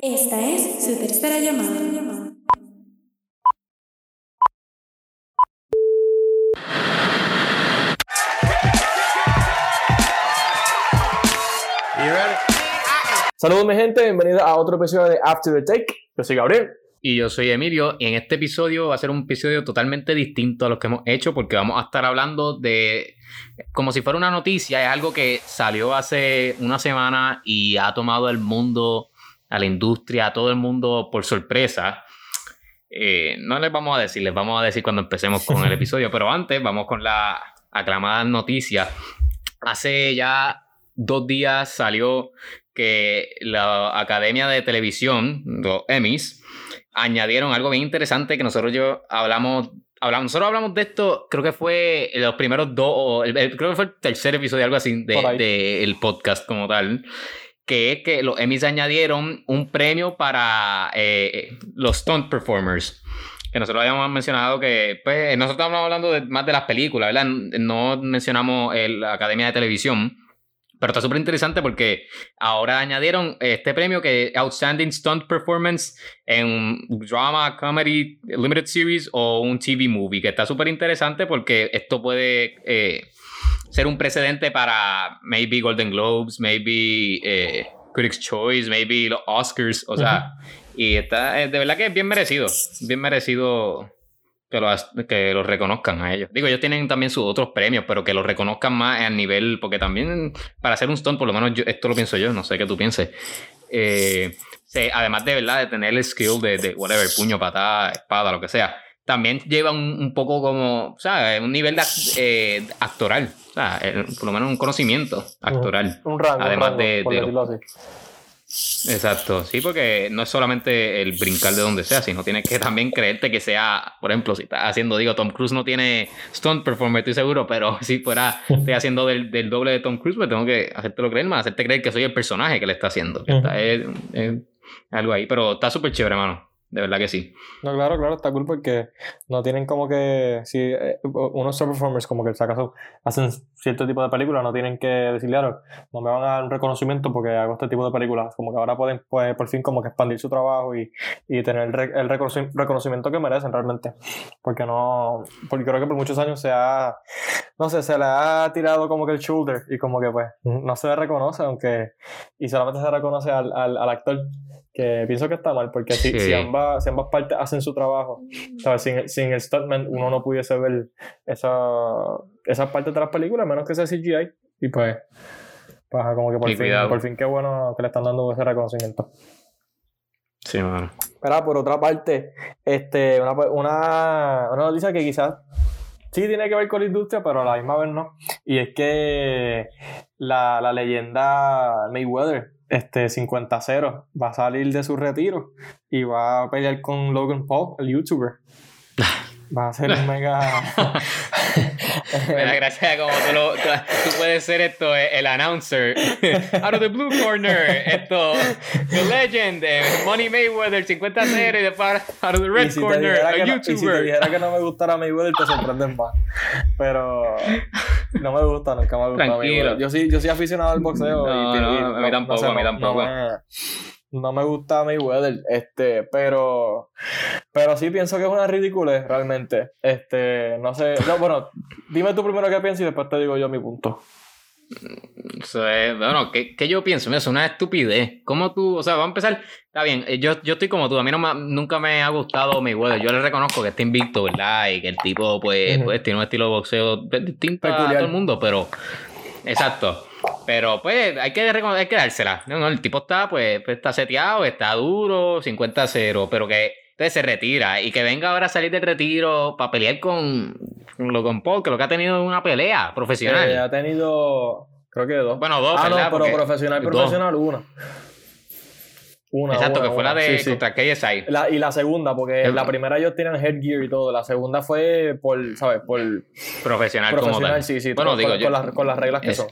Esta es su tercera llamada. Saludos mi gente, bienvenidos a otro episodio de After the Take. Yo soy Gabriel. Y yo soy Emilio, y en este episodio va a ser un episodio totalmente distinto a los que hemos hecho, porque vamos a estar hablando de, como si fuera una noticia, es algo que salió hace una semana y ha tomado al mundo, a la industria, a todo el mundo por sorpresa. Eh, no les vamos a decir, les vamos a decir cuando empecemos con el episodio, pero antes vamos con la aclamada noticia. Hace ya dos días salió que la Academia de Televisión, los Emmys, añadieron algo bien interesante que nosotros yo hablamos, hablamos nosotros hablamos de esto, creo que fue los primeros dos, creo que fue el tercer episodio, algo así, del de, el podcast como tal, que es que los Emmys añadieron un premio para eh, los stunt performers que nosotros habíamos mencionado que, pues, nosotros estamos hablando más de las películas, ¿verdad? No mencionamos la Academia de Televisión, pero está súper interesante porque ahora añadieron este premio que Outstanding Stunt Performance en drama, comedy, limited series o un TV movie, que está súper interesante porque esto puede eh, ser un precedente para maybe Golden Globes, maybe eh, Critics' Choice, maybe los Oscars, o sea, y está, eh, de verdad que es bien merecido, bien merecido que los, que los reconozcan a ellos. Digo, ellos tienen también sus otros premios, pero que los reconozcan más a nivel, porque también para hacer un stunt, por lo menos yo, esto lo pienso yo, no sé qué tú pienses. Eh, además de verdad de tener el skill de, de whatever, puño, patada, espada, lo que sea, también lleva un, poco como, o sea, un nivel de, eh, actoral, o sea, por lo menos un conocimiento actoral. Un rango, además de, de Exacto, sí, porque no es solamente el brincar de donde sea, sino tienes que también creerte que sea, por ejemplo, si estás haciendo, digo, Tom Cruise no tiene stunt performer, estoy seguro, pero si fuera, estoy haciendo del, doble de Tom Cruise, pues tengo que hacértelo creer más, hacerte creer que soy el personaje que le está haciendo. es, algo ahí, pero está súper chévere, hermano. De verdad que sí. No, claro, claro, está cool porque no tienen como que. Si eh, unos star performers, como que si acaso hacen cierto tipo de películas, no tienen que decirle, no me van a dar un reconocimiento porque hago este tipo de películas. Como que ahora pueden, pues, por fin, como que expandir su trabajo y, y tener el, el reconocimiento que merecen realmente. Porque no. Porque creo que por muchos años se ha. No sé, se le ha tirado como que el shoulder y como que, pues, no se le reconoce, aunque. Y solamente se reconoce al, al actor que pienso que está mal, porque si, si, ambas, si ambas partes hacen su trabajo, Sin, sin, el stuntman uno no pudiese ver esa, esas partes de las películas, menos que sea CGI. Y pues, pues como que por, fin, por fin qué bueno que le están dando ese reconocimiento. Sí, mano. Pero por otra parte, este, una, una, una noticia que quizás sí tiene que ver con la industria, pero a la misma vez no. Y es que la, la leyenda Mayweather este 50-0 va a salir de su retiro y va a pelear con Logan Paul, el youtuber. Va a ser un mega. Me da gracia como tú, lo, tú, puedes ser esto, el announcer. Out of the blue corner, esto, The Legend, eh, Money Mayweather 50-0 y después out of the red corner, a YouTuber. y si te dijera que no me gustara Mayweather, te sorprendes más. Pero no me gusta, nunca me ha gustado Mayweather. Yo sí, yo soy aficionado al boxeo. No, y, no, a mí tampoco, a mí tampoco no me gusta Mayweather, este, pero, pero sí pienso que es una ridícula realmente. Este, no sé, no, bueno, dime tú primero qué piensas y después te digo yo mi punto. Bueno, ¿qué, yo pienso? Es una estupidez. ¿Cómo tú, o sea, va a empezar? Está bien, eh, yo, yo estoy como tú, a mí no nunca me ha gustado Mayweather. Yo le reconozco que está invicto, ¿verdad? Y que el tipo, pues, pues tiene un estilo de boxeo distinto a todo el mundo, pero. Exacto. Pero pues hay que, hay que dársela. No, el tipo está, pues, pues está seteado, está duro, 50-0, pero que entonces se retira y que venga ahora a salir del retiro para pelear con, con Paul, que lo que ha tenido es una pelea profesional. Eh, ha tenido, creo que dos. Bueno, dos, ah, no, pero profesional, profesional, una. Una, Exacto, que fue la de contra KSI. La, y la segunda, porque la primera ellos tienen headgear y todo. La segunda fue por, ¿sabes? Por. Profesional, profesional sí, sí. Bueno, digo con, yo. Con las, con las reglas que son.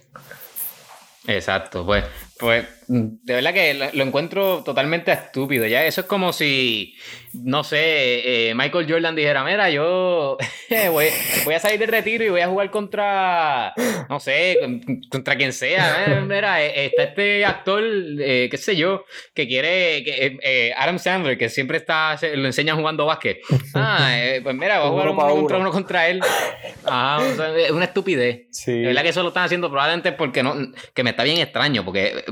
Exacto, pues, pues de verdad que lo, lo encuentro totalmente estúpido. Ya eso es como si, no sé, eh, Michael Jordan dijera, mira, yo voy, voy a salir de retiro y voy a jugar contra, no sé, con- contra quien sea. Eh, Mira, eh, está este actor, eh, qué sé yo, que quiere, que, eh, Adam Sandler, que siempre está, se- lo enseña jugando básquet. Ah, eh, pues mira, voy a jugar Uno contra uno. uno contra él. Ajá, o sea, es una estupidez. Sí. De verdad que eso lo están haciendo probablemente porque no, que me está bien extraño, porque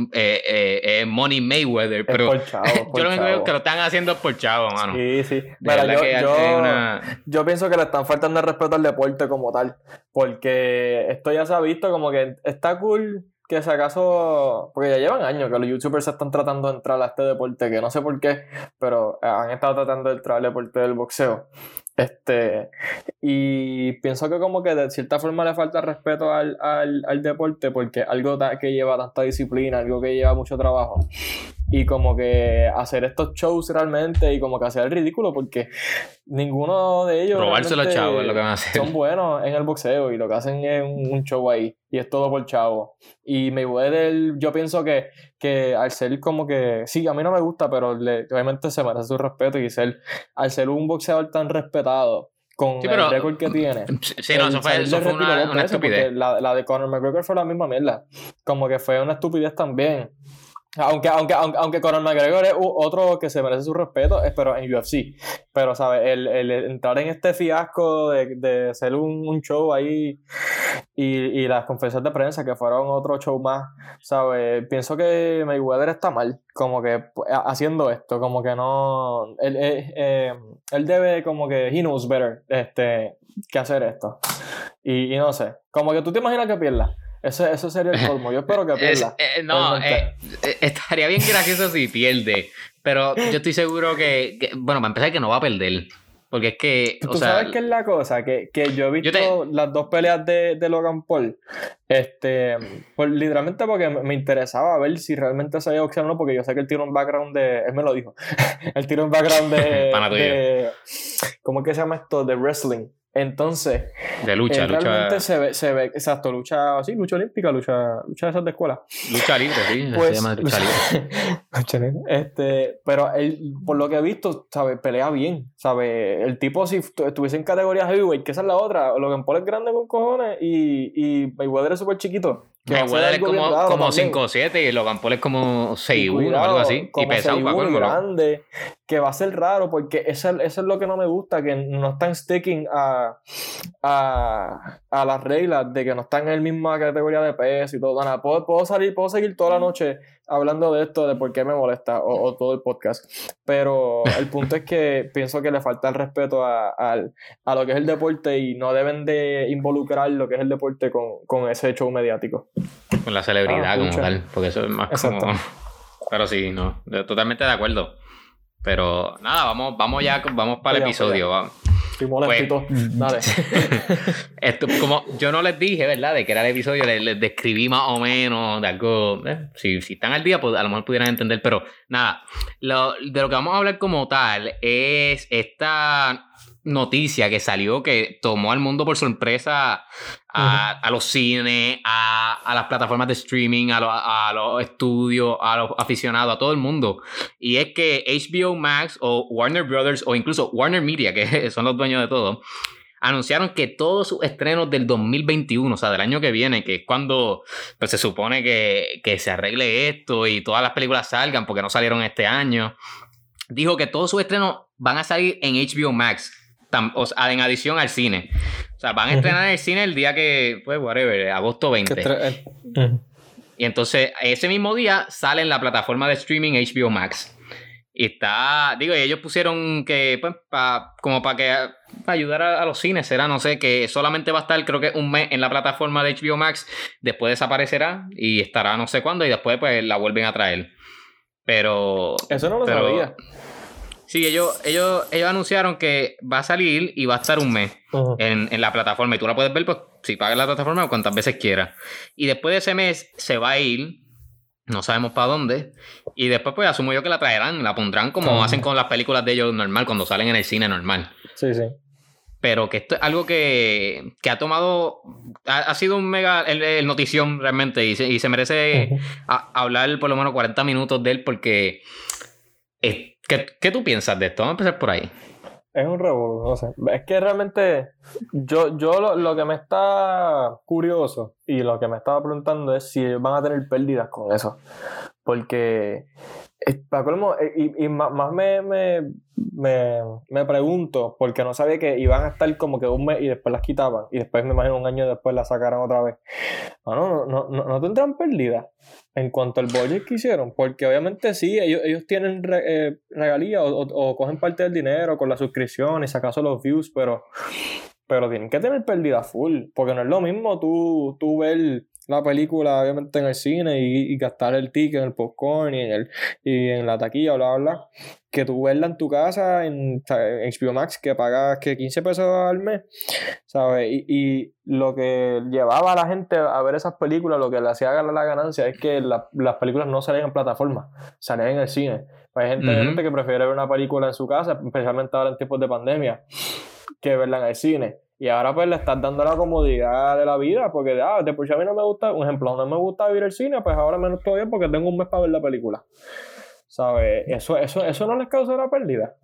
eh, eh, es Money Mayweather, pero por chavo, por yo lo único que lo están haciendo por chavo, mano. Sí, sí. De Mira, yo, que yo- una... yo pienso que le están faltando el respeto al deporte como tal. Porque esto ya se ha visto como que está cool que si acaso. Porque ya llevan años que los youtubers están tratando de entrar a este deporte, que no sé por qué, pero han estado tratando de entrar al deporte del boxeo. Este, y pienso que como que de cierta forma le falta respeto al, al, al deporte porque algo que lleva tanta disciplina, algo que lleva mucho trabajo. Y como que hacer estos shows realmente y como que hacer el ridículo porque ninguno de ellos Robarse los chavos es lo que van a hacer. son buenos en el boxeo y lo que hacen es un, un show ahí y es todo por chavo. Y Mayweather, yo pienso que, que al ser como que, sí, a mí no me gusta, pero le- obviamente se merece su respeto y ser, al ser un boxeador tan respetado con Sí, pero- el récord que tiene. Sí, no, eso fue, eso fue una, una estupidez. La, la de Conor McGregor fue la misma mierda. Como que fue una estupidez también. Aunque, aunque, aunque, aunque Conor McGregor es otro que se merece su respeto, es pero en UFC. Pero, ¿sabes? El, el entrar en este fiasco de, de hacer un, un show ahí y, y las conferencias de prensa que fueron otro show más, ¿sabes? Pienso que Mayweather está mal, como que pues, ha- haciendo esto, como que no. Él, él, eh, él debe, como que, he knows better, este, que hacer esto. Y, y no sé, como que tú te imaginas que pierda. Eso sería el colmo. Yo espero que Es- pierda. eh, no, eh, eh, estaría bien gracioso si pierde. Pero yo estoy seguro que, que- bueno, para empezar, que no va a perder. Porque es que, Tú sea, sabes qué es la cosa, que, que yo he visto Yo las dos peleas de, de Logan Paul, este, pues literalmente porque me, interesaba ver si realmente sabía boxear o no, porque yo sé que él tiene un background de, él me lo dijo, él tiene un background de, de ¿cómo es que se llama esto? De wrestling. Entonces, de lucha, lucha, realmente se ve, se ve, exacto, lucha, sí, lucha olímpica, lucha, lucha de esas de escuela. lucha libre, sí, Pues, se llama lucha libre. Lucha libre. este, pero él, por lo que he visto, sabe, pelea bien, sabe, el tipo si estu- estuviese en categoría heavyweight, que esa es la otra, Logan Paul es grande con cojones y, y Mayweather es súper chiquito. Que Mayweather es como, como también. 5'7 y Logan Paul es como Y 6'1 o algo así. Y como pesado 6'1 para y colmo. grande, que va a ser raro porque eso, es- eso es lo que no me gusta, que no están sticking a, a, a las reglas de que no están en la misma categoría de peso y todo. Nada, puedo, puedo salir, puedo seguir toda la noche hablando de esto, de por qué me molesta, o, o todo el podcast. Pero el punto es que pienso que le falta el respeto a, al- a lo que es el deporte y no deben de involucrar lo que es el deporte con, con ese show mediático. Con la celebridad Ah, como tal. Porque eso es más Exacto. como. Pero sí, no. Totalmente de acuerdo. Pero nada, vamos, vamos ya, vamos para el Vamos episodio. va. Estoy molestito. Pues, Dale. Esto, como yo no les dije, ¿verdad? De que era el episodio, les, les describí más o menos de algo. eh, si, si están al día, pues a lo mejor pudieran entender. Pero nada, lo- de lo que vamos a hablar como tal es esta noticia que salió que tomó al mundo por sorpresa a, a los cines, a, a las plataformas de streaming, a, los- a los estudios, a los aficionados, a todo el mundo. Y es que HBO Max o Warner Brothers o incluso Warner Media, que son los dueños de todo, anunciaron que todos sus estrenos del 2021, o sea, del año que viene, que es cuando pues, se supone que, que se arregle esto y todas las películas salgan porque no salieron este año, dijo que todos sus estrenos van a salir en HBO Max, tam- o sea, en adición al cine. O sea, van a estrenar en el cine el día que, pues, whatever, agosto 20. Que tre- eh. Y entonces, ese mismo día sale en la plataforma de streaming HBO Max. Y está, digo, y ellos pusieron que, pues, pa- como para que para ayudar a, a los cines, será, no sé, que solamente va a estar, creo que un mes en la plataforma de HBO Max, después desaparecerá y estará no sé cuándo, y después, pues, la vuelven a traer. Pero. Eso no lo pero- sabía. Sí, ellos, ellos, ellos anunciaron que va a salir y va a estar un mes en, en la plataforma y tú la puedes ver pues, si pagas la plataforma o cuantas veces quieras. Y después de ese mes se va a ir, no sabemos para dónde, y después pues asumo yo que la traerán, la pondrán como hacen con las películas de ellos normal, cuando salen en el cine normal. Sí, sí. pero que esto es algo que, que ha tomado, ha, sido un mega, el, notición realmente, y se, y se merece hablar por lo menos 40 minutos de él porque... ¿qué, ¿Qué tú piensas de esto? Vamos a empezar por ahí. Es un revuelo, no sé. Es que realmente yo, yo lo, lo, que me está curioso y lo que me estaba preguntando es si van a tener pérdidas con eso. Porque para colmo, eh, y, y, más me, me, me, me, pregunto, porque no sabía que iban a estar como que un mes y después las quitaban, y después me imagino un año después las sacaran otra vez. No, no, no, no, tendrán pérdida en cuanto al budget que hicieron, porque obviamente sí, ellos, ellos tienen eh, regalías o, o, cogen parte del dinero con la suscripción y sacan los views, pero, pero tienen que tener pérdida full, porque no es lo mismo tú, tú ver la película, obviamente, en el cine y, gastar el ticket en el popcorn y en, el, y en la taquilla, bla, bla, bla, que tú verla en tu casa en, en HBO Max que pagas que 15 pesos al mes, ¿sabes? Y, y, lo que llevaba a la gente a ver esas películas, lo que le hacía ganar la ganancia es que las películas no salían en plataforma, salían en el cine. Pues hay gente, gente que prefiere ver una película en su casa, especialmente ahora en tiempos de pandemia, que verla en el cine. Y ahora pues le estás dando la comodidad de la vida, porque ah, de por si a mí no me gusta, un ejemplo, no me gusta vivir el cine, pues ahora menos todavía porque tengo un mes para ver la película. ¿Sabes? Eso, eso, eso no les causa la pérdida.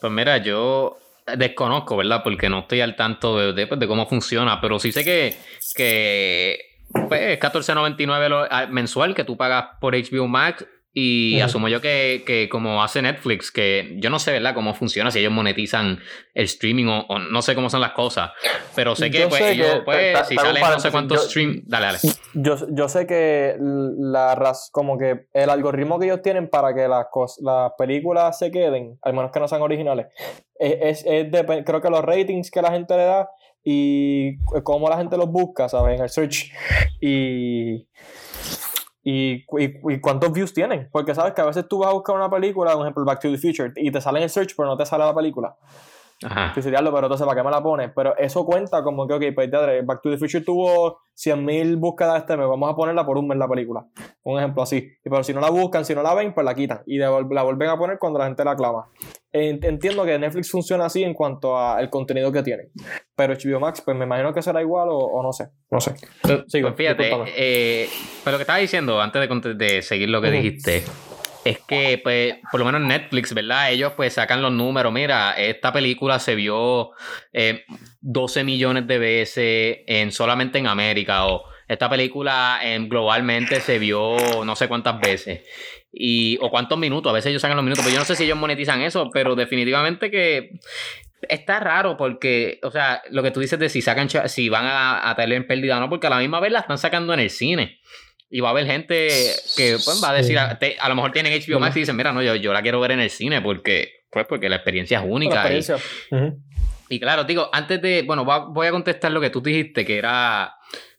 Pues mira, yo desconozco, ¿verdad? Porque no estoy al tanto de, de, pues, de cómo funciona, pero sí sé que, que pues, es 14.99 mensual que tú pagas por HBO Max y asumo yo que, como hace Netflix, que yo no sé, ¿verdad?, cómo funciona, si ellos monetizan el streaming o, no sé cómo son las cosas. Pero sé que, pues, ellos, pues, si salen no sé cuántos stream. Dale, dale. Yo, yo sé que la como que el algoritmo que ellos tienen para que las, las películas se queden, al menos que no sean originales, es, es, de, creo que los ratings que la gente le da y cómo la gente los busca, ¿sabes? En el search. Y y, y, cuántos views tienen. Porque sabes que a veces tú vas a buscar una película, por ejemplo, Back to the Future, y te sale en el search, pero no te sale la película. Ajá. pero entonces, ¿para qué me la pones? Pero eso cuenta como que, ok, pues Back to the Future tuvo 100.000 búsquedas este mes, vamos a ponerla por un mes la película. Un ejemplo así. Pero si no la buscan, si no la ven, pues la quitan. Y la vuelven a poner cuando la gente la clama. Entiendo que Netflix funciona así en cuanto al contenido que tiene. Pero HBO Max, pues me imagino que será igual o, no sé. No sé. Pues, fíjate, eh, pero lo que estaba diciendo antes de, de seguir lo que dijiste es que, pues, por lo menos Netflix, ¿verdad? Ellos pues sacan los números. Mira, esta película se vio 12 eh, millones de veces en, solamente en América o esta película en, globalmente se vio no sé cuántas veces. Y, o cuántos minutos, a veces ellos sacan los minutos, pero yo no sé si ellos monetizan eso, pero definitivamente que está raro porque, o sea, lo que tú dices de si sacan, si van a, tener pérdida o no, porque a la misma vez la están sacando en el cine. Y va a haber gente que pues, va a decir, a, lo mejor tienen HBO Max y dicen, mira, no, yo, yo la quiero ver en el cine porque, pues, porque la experiencia es única. Y, claro, digo, antes de, bueno, voy a contestar lo que tú dijiste, que era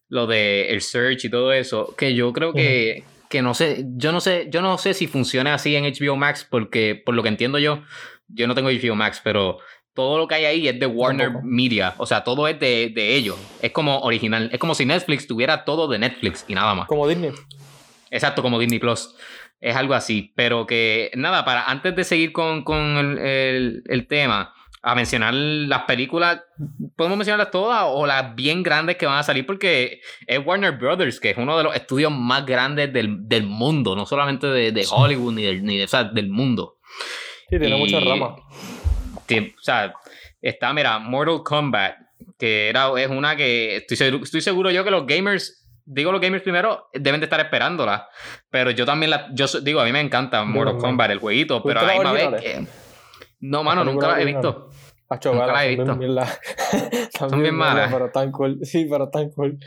lo de el search y todo eso, que yo creo que, que no sé, yo no sé, yo no sé si funciona así en HBO Max, porque por lo que entiendo yo, yo no tengo HBO Max, pero todo lo que hay ahí es de Warner Media. O sea, todo es de, de, ellos. Es como original. Es como si Netflix tuviera todo de Netflix y nada más. Como Disney. Exacto, como Disney Plus. Es algo así. Pero que, nada, para antes de seguir con, con el, el, tema, a mencionar las películas, podemos mencionarlas todas o las bien grandes que van a salir, porque es Warner Brothers, que es uno de los estudios más grandes del, del mundo, no solamente de, de Hollywood ni, del, ni de, o sea, del mundo. Sí, tiene muchas ramas o sea, está, mira, Mortal Kombat, que era, es una que estoy seguro, estoy seguro yo que los gamers, digo los gamers primero, deben de estar esperándola. Pero yo también la, yo digo, a mí me encanta Mortal Kombat, el jueguito, pero a la misma vez que... No, mano, nunca la he visto. Nunca la he visto. Son bien malas. Pero tan cool. Sí, pero tan cool.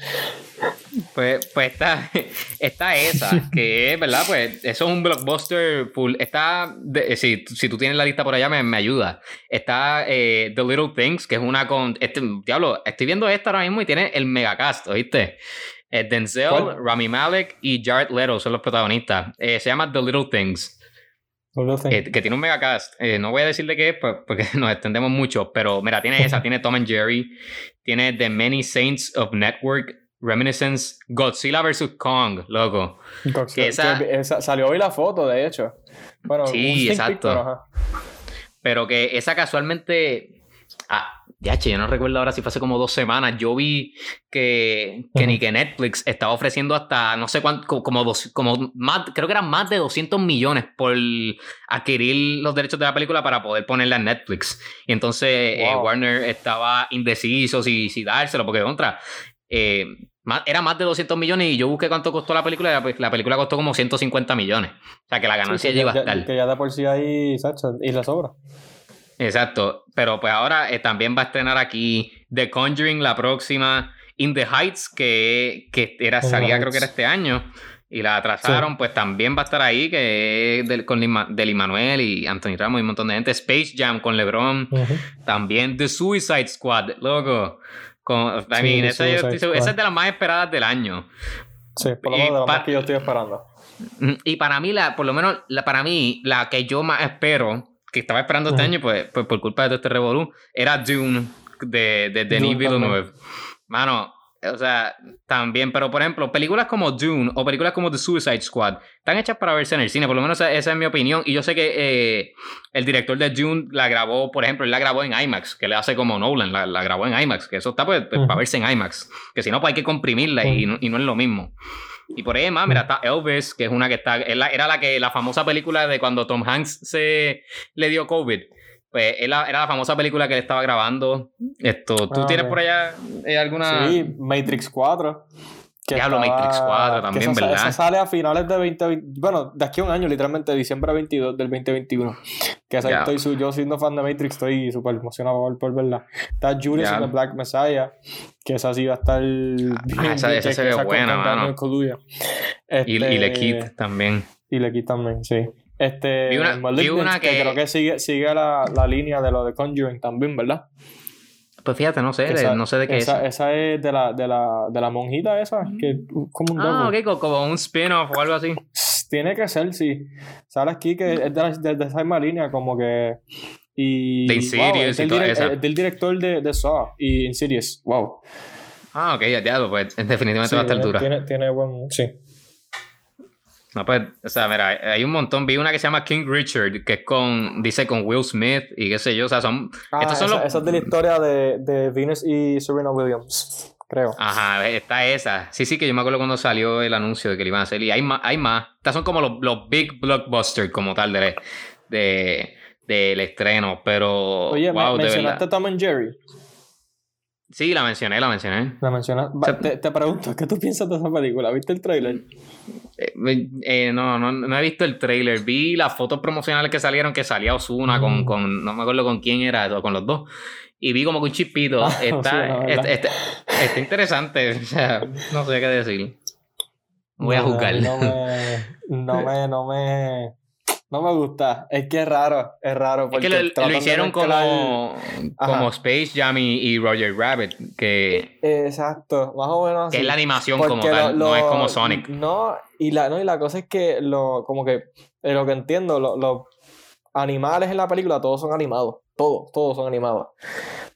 Pues, pues está, está esa, que es, ¿verdad? Pues eso es un blockbuster full. Está, eh, si, si, tú tienes la lista por allá, me, me ayuda. Está eh, The Little Things, que es una con. Este, diablo, estoy viendo esta ahora mismo y tiene el megacast, ¿oíste? Eh, Denzel, Rami Malek y Jared Leto son los protagonistas. se llama The Little Things. Que tiene un megacast. no voy a decirle qué es pues, porque nos extendemos mucho, pero mira, tiene esa, tiene Tom and Jerry, tiene The Many Saints of Network, Reminiscence Godzilla vs. Kong, loco. esa... salió hoy la foto, de hecho. Bueno, sí, exacto. pero, que esa casualmente. Ah, Ya, che, yo no recuerdo ahora si fue hace como dos semanas. Yo vi que, que ni que Netflix estaba ofreciendo hasta no sé cuánto, como, dos, como más, creo que eran más de 200 millones por adquirir los derechos de la película para poder ponerla en Netflix. Y entonces eh. Warner estaba indeciso si, si dárselo, porque contra. eh, era más de 200 millones y yo busqué cuánto costó la película y la, la película costó como 150 millones. O sea que la ganancia Sí, que llega a ya- estar. Que ya de por sí hay, Sacha, y le sobra. Exacto, pero pues ahora eh, también va a estrenar aquí The Conjuring la próxima, In the Heights, que, que era, salía creo que era este año y la atrasaron, pues también va a estar ahí, que es del, con Lin- del Manuel y Anthony Ramos y un montón de gente, Space Jam con LeBron, Ujú. también The Suicide Squad, loco. Con, I Sí, mean, esa, yo esa es de las más esperadas del año. Sí, por lo menos de pa- más que yo estoy esperando. Mm, Y para mí, la, por lo menos, la, para mí, la que yo más espero, que estaba esperando este Ujú. año, pues, pues por culpa de todo este revolú, era Dune de, de Denis Villeneuve. Mano, o sea, también, pero por ejemplo, películas como Dune o películas como The Suicide Squad están hechas para verse en el cine, por lo menos esa, esa es mi opinión. Y yo sé que eh, el director de Dune la grabó, por ejemplo, él la grabó en IMAX, que le hace como Nolan, la, la grabó en IMAX, que eso está pues, pues, Ujú. para verse en IMAX, que si no, pues hay que comprimirla y, no, y no es lo mismo. Y por ahí más, mira, está Elvis, que es una que está. era la que la famosa película de cuando Tom Hanks se le dio COVID. Pues era, era la famosa película que él estaba grabando. Esto, ¿tú Ah, tienes por allá eh, alguna. Sí, Matrix 4. Que Diablo, Matrix 4 que también, esa, ¿verdad? Esa sale a finales de 2020. Bueno, de aquí a un año, literalmente, diciembre 22 del 2021. Que esa Ya. estoy, su- yo siendo fan de Matrix, estoy súper emocionado por, por verla. Está Judas Ya. and the Black Messiah. Que esa sí va a estar. bien, esa- bien esa se ve buena, mano. Kaluuya. y, y Este, Le Kid también. Y le Kid también, sí. Este, Vi una- vi una que- creo que sigue, sigue la, la línea de lo de Conjuring también, ¿verdad? Pues fíjate, no sé, Que de- esa- no sé de qué esa, es. esa es de la, de la, de la monjita esa, que como un Ah, dogo. ok, co- como un spin-off o algo así. Tiene que ser, sí. Sale aquí que es de, la, de, de esa misma línea, como que. Y, De Insidious es y toda esa. es del director de, de Saw y Insidious. Wow. Ah, ok, ya, ya, pues definitivamente Sí, va a estar tiene, dura. tiene, tiene buen. Sí. No, pues, o sea, mira, hay un montón. Vi una que se llama King Richard, que es con, dice con Will Smith y qué sé yo, o sea, son... Ah, estos son esa, los... esa es de la historia de, de Venus y Serena Williams, creo. Ajá, está esa. Sí, sí, que yo me acuerdo cuando salió el anuncio de que le iban a hacer. Y hay más. Hay más. Estas son como los, los big blockbusters como tal de, de, del estreno. Pero, Oye, me- wow, de mencionaste verdad. Tom and Jerry. Sí, la mencioné, la mencioné. La mencionaste. Va, sea, te, te pregunto, ¿qué tú piensas de esa película? ¿Viste el trailer? Eh, eh, no, no, no he visto el trailer. Vi las fotos promocionales que salieron, que salía Osuna con, Mm. con. No me acuerdo con quién era, o con los dos. Y vi como que un chispito. Ah, está, está, está- está interesante. O sea, no sé qué decir. Voy a juzgar. No me, no me, no me, no me gusta. Es que es raro, es raro. Es Porque que lo, lo hicieron como, como. Space Jam y, y Roger Rabbit, que, Exacto, más o menos que así. es la animación Porque como tal, lo- no es como Sonic. No, y la, no, y la cosa es que lo, como que, de lo que entiendo, lo- los animales en la película todos son animados. Todos, todos son animados.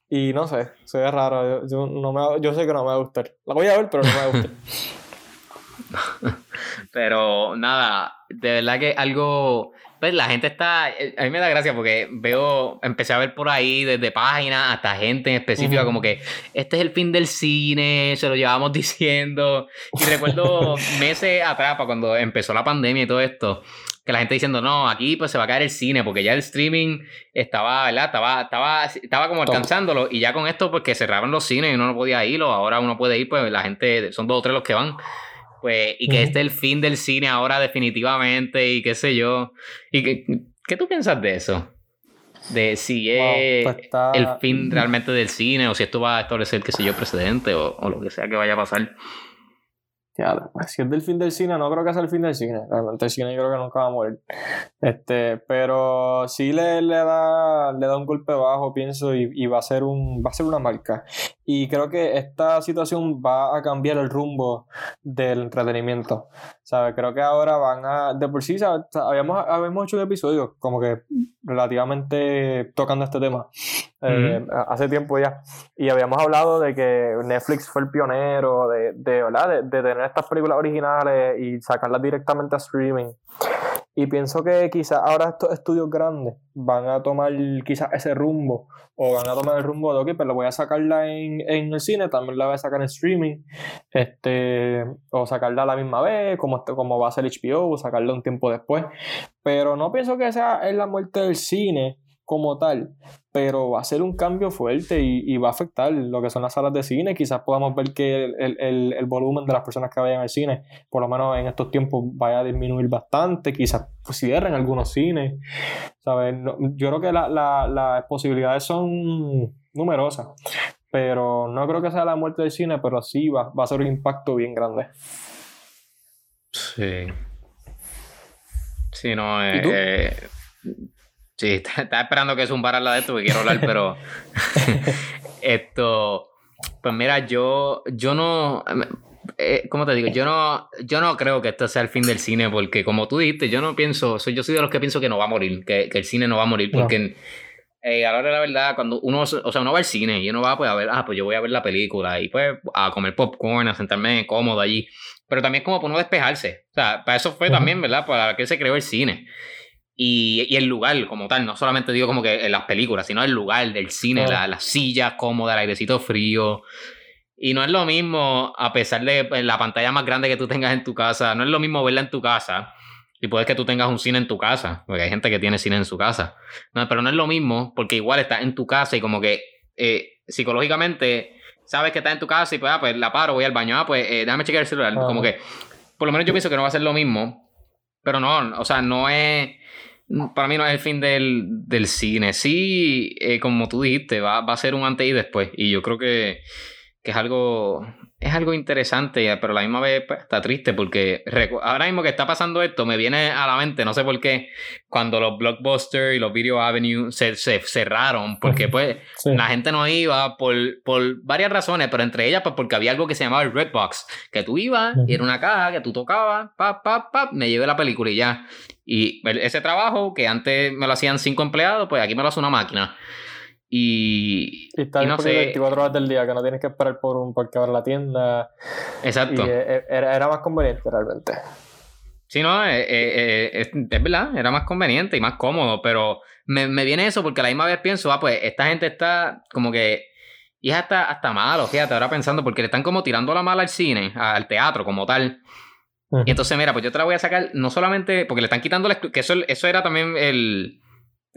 Y no sé, se ve raro. Yo, yo no me, yo sé que no me va a gustar. La voy a ver, pero no me va a gustar. Pero nada, de verdad que algo. Pues la gente está. eh, A mí me da gracia porque veo. Empecé a ver por ahí desde páginas hasta gente en específica, Ujú. como que este es el fin del cine, se lo llevamos diciendo. Y recuerdo meses atrás, para cuando empezó la pandemia y todo esto, que la gente diciendo, no, aquí pues se va a caer el cine, porque ya el streaming estaba, ¿verdad? Estaba, estaba, estaba como alcanzándolo. Y ya con esto, pues que cerraron los cines y uno no podía ir, o ahora uno puede ir, pues la gente, son dos o tres los que van. Pues, y que Ujú. este es el fin del cine ahora definitivamente y qué sé yo. ¿Y qué, qué tú piensas de eso? De si Wow, es pues está- el fin realmente del cine o si esto va a establecer, qué sé yo, precedente o, o lo que sea que vaya a pasar. Ya, si es del fin del cine, no creo que sea el fin del cine. Realmente el cine yo creo que nunca va a morir. Este, pero sí le, le da, le da un golpe bajo, pienso, y, y va a ser un, va a ser una marca. Y creo que esta situación va a cambiar el rumbo del entretenimiento. ¿Sabes? Creo que ahora van a. De por sí, ¿sabes? Habíamos, habíamos hecho un episodio como que relativamente tocando este tema. eh, hace tiempo ya. Y habíamos hablado de que Netflix fue el pionero de, de, ¿verdad? de, de tener estas películas originales y sacarlas directamente a streaming. Y pienso que quizás ahora estos estudios grandes van a tomar quizás ese rumbo o van a tomar el rumbo de, ok, pero voy a sacarla en, en, el cine, también la voy a sacar en streaming, este, o sacarla a la misma vez, como, como va a ser HBO, o sacarla un tiempo después. Pero no pienso que sea en la muerte del cine, como tal, pero va a ser un cambio fuerte y, va a afectar lo que son las salas de cine. Quizás podamos ver que el, volumen de las personas que vayan al cine, por lo menos en estos tiempos, vaya a disminuir bastante. Quizás cierren algunos cines. ¿sabes? yo creo que las posibilidades son numerosas, pero no creo que sea la muerte del cine, pero sí va, va a ser un impacto bien grande. Sí. Sí, no, eh, Sí, estaba esperando que zumbara la de esto, porque quiero hablar, pero. esto. Pues mira, yo, yo no. Eh, ¿Cómo te digo? Yo no, yo no creo que esto sea el fin del cine, porque como tú dijiste, yo no pienso. Soy, yo soy de los que pienso que no va a morir, que, el cine no va a morir, porque. Eh, a la hora de la verdad, cuando uno, o sea, uno va al cine y uno va pues, a ver, ah, pues yo voy a ver la película y pues a comer popcorn, a sentarme cómodo allí, pero también como para uno despejarse. O sea, para eso fue también, ¿verdad? Para que se creó el cine. Y, el lugar como tal, no solamente digo como que en las películas, sino el lugar del cine, la, las sillas cómodas, el airecito frío. Y no es lo mismo, a pesar de pues, la pantalla más grande que tú tengas en tu casa, no es lo mismo verla en tu casa. Y puede que tú tengas un cine en tu casa, porque hay gente que tiene cine en su casa. No, pero no es lo mismo, porque igual estás en tu casa y como que eh, psicológicamente sabes que estás en tu casa y pues, ah, pues la paro, voy al baño, ah, pues eh, déjame chequear el celular. Como que, por lo menos yo pienso que no va a ser lo mismo. Pero no, o sea, no es para mí no es el fin del, cine. Sí, eh, como tú dijiste, va, va, a ser un antes y después. Y yo creo que, que es algo es algo interesante, pero a la misma vez pues, está triste porque ahora mismo que está pasando esto, me viene a la mente, no sé por qué, cuando los Blockbuster y los Video Avenue se, cerraron, porque pues la gente no iba por, por varias razones, pero entre ellas pues porque había algo que se llamaba el Redbox, que tú ibas y era una caja que tú tocabas, pap, pap, pap, me llevé la película y ya. Y ese trabajo que antes me lo hacían cinco empleados, pues aquí me lo hace una máquina. Y, y está no sé, 24 horas del día, que no tienes que esperar por un porque abra la tienda. Exacto. Y eh, eh, era, más conveniente realmente. Sí, no, eh, es, verdad, era más conveniente y más cómodo, pero me, viene eso porque a la misma vez pienso, ah, pues esta gente está como que. Y es hasta, hasta malo, fíjate, ahora pensando, porque le están como tirando la mala al cine, al teatro como tal. Y entonces, mira, pues yo te la voy a sacar, no solamente porque le están quitando la. que eso, eso era también el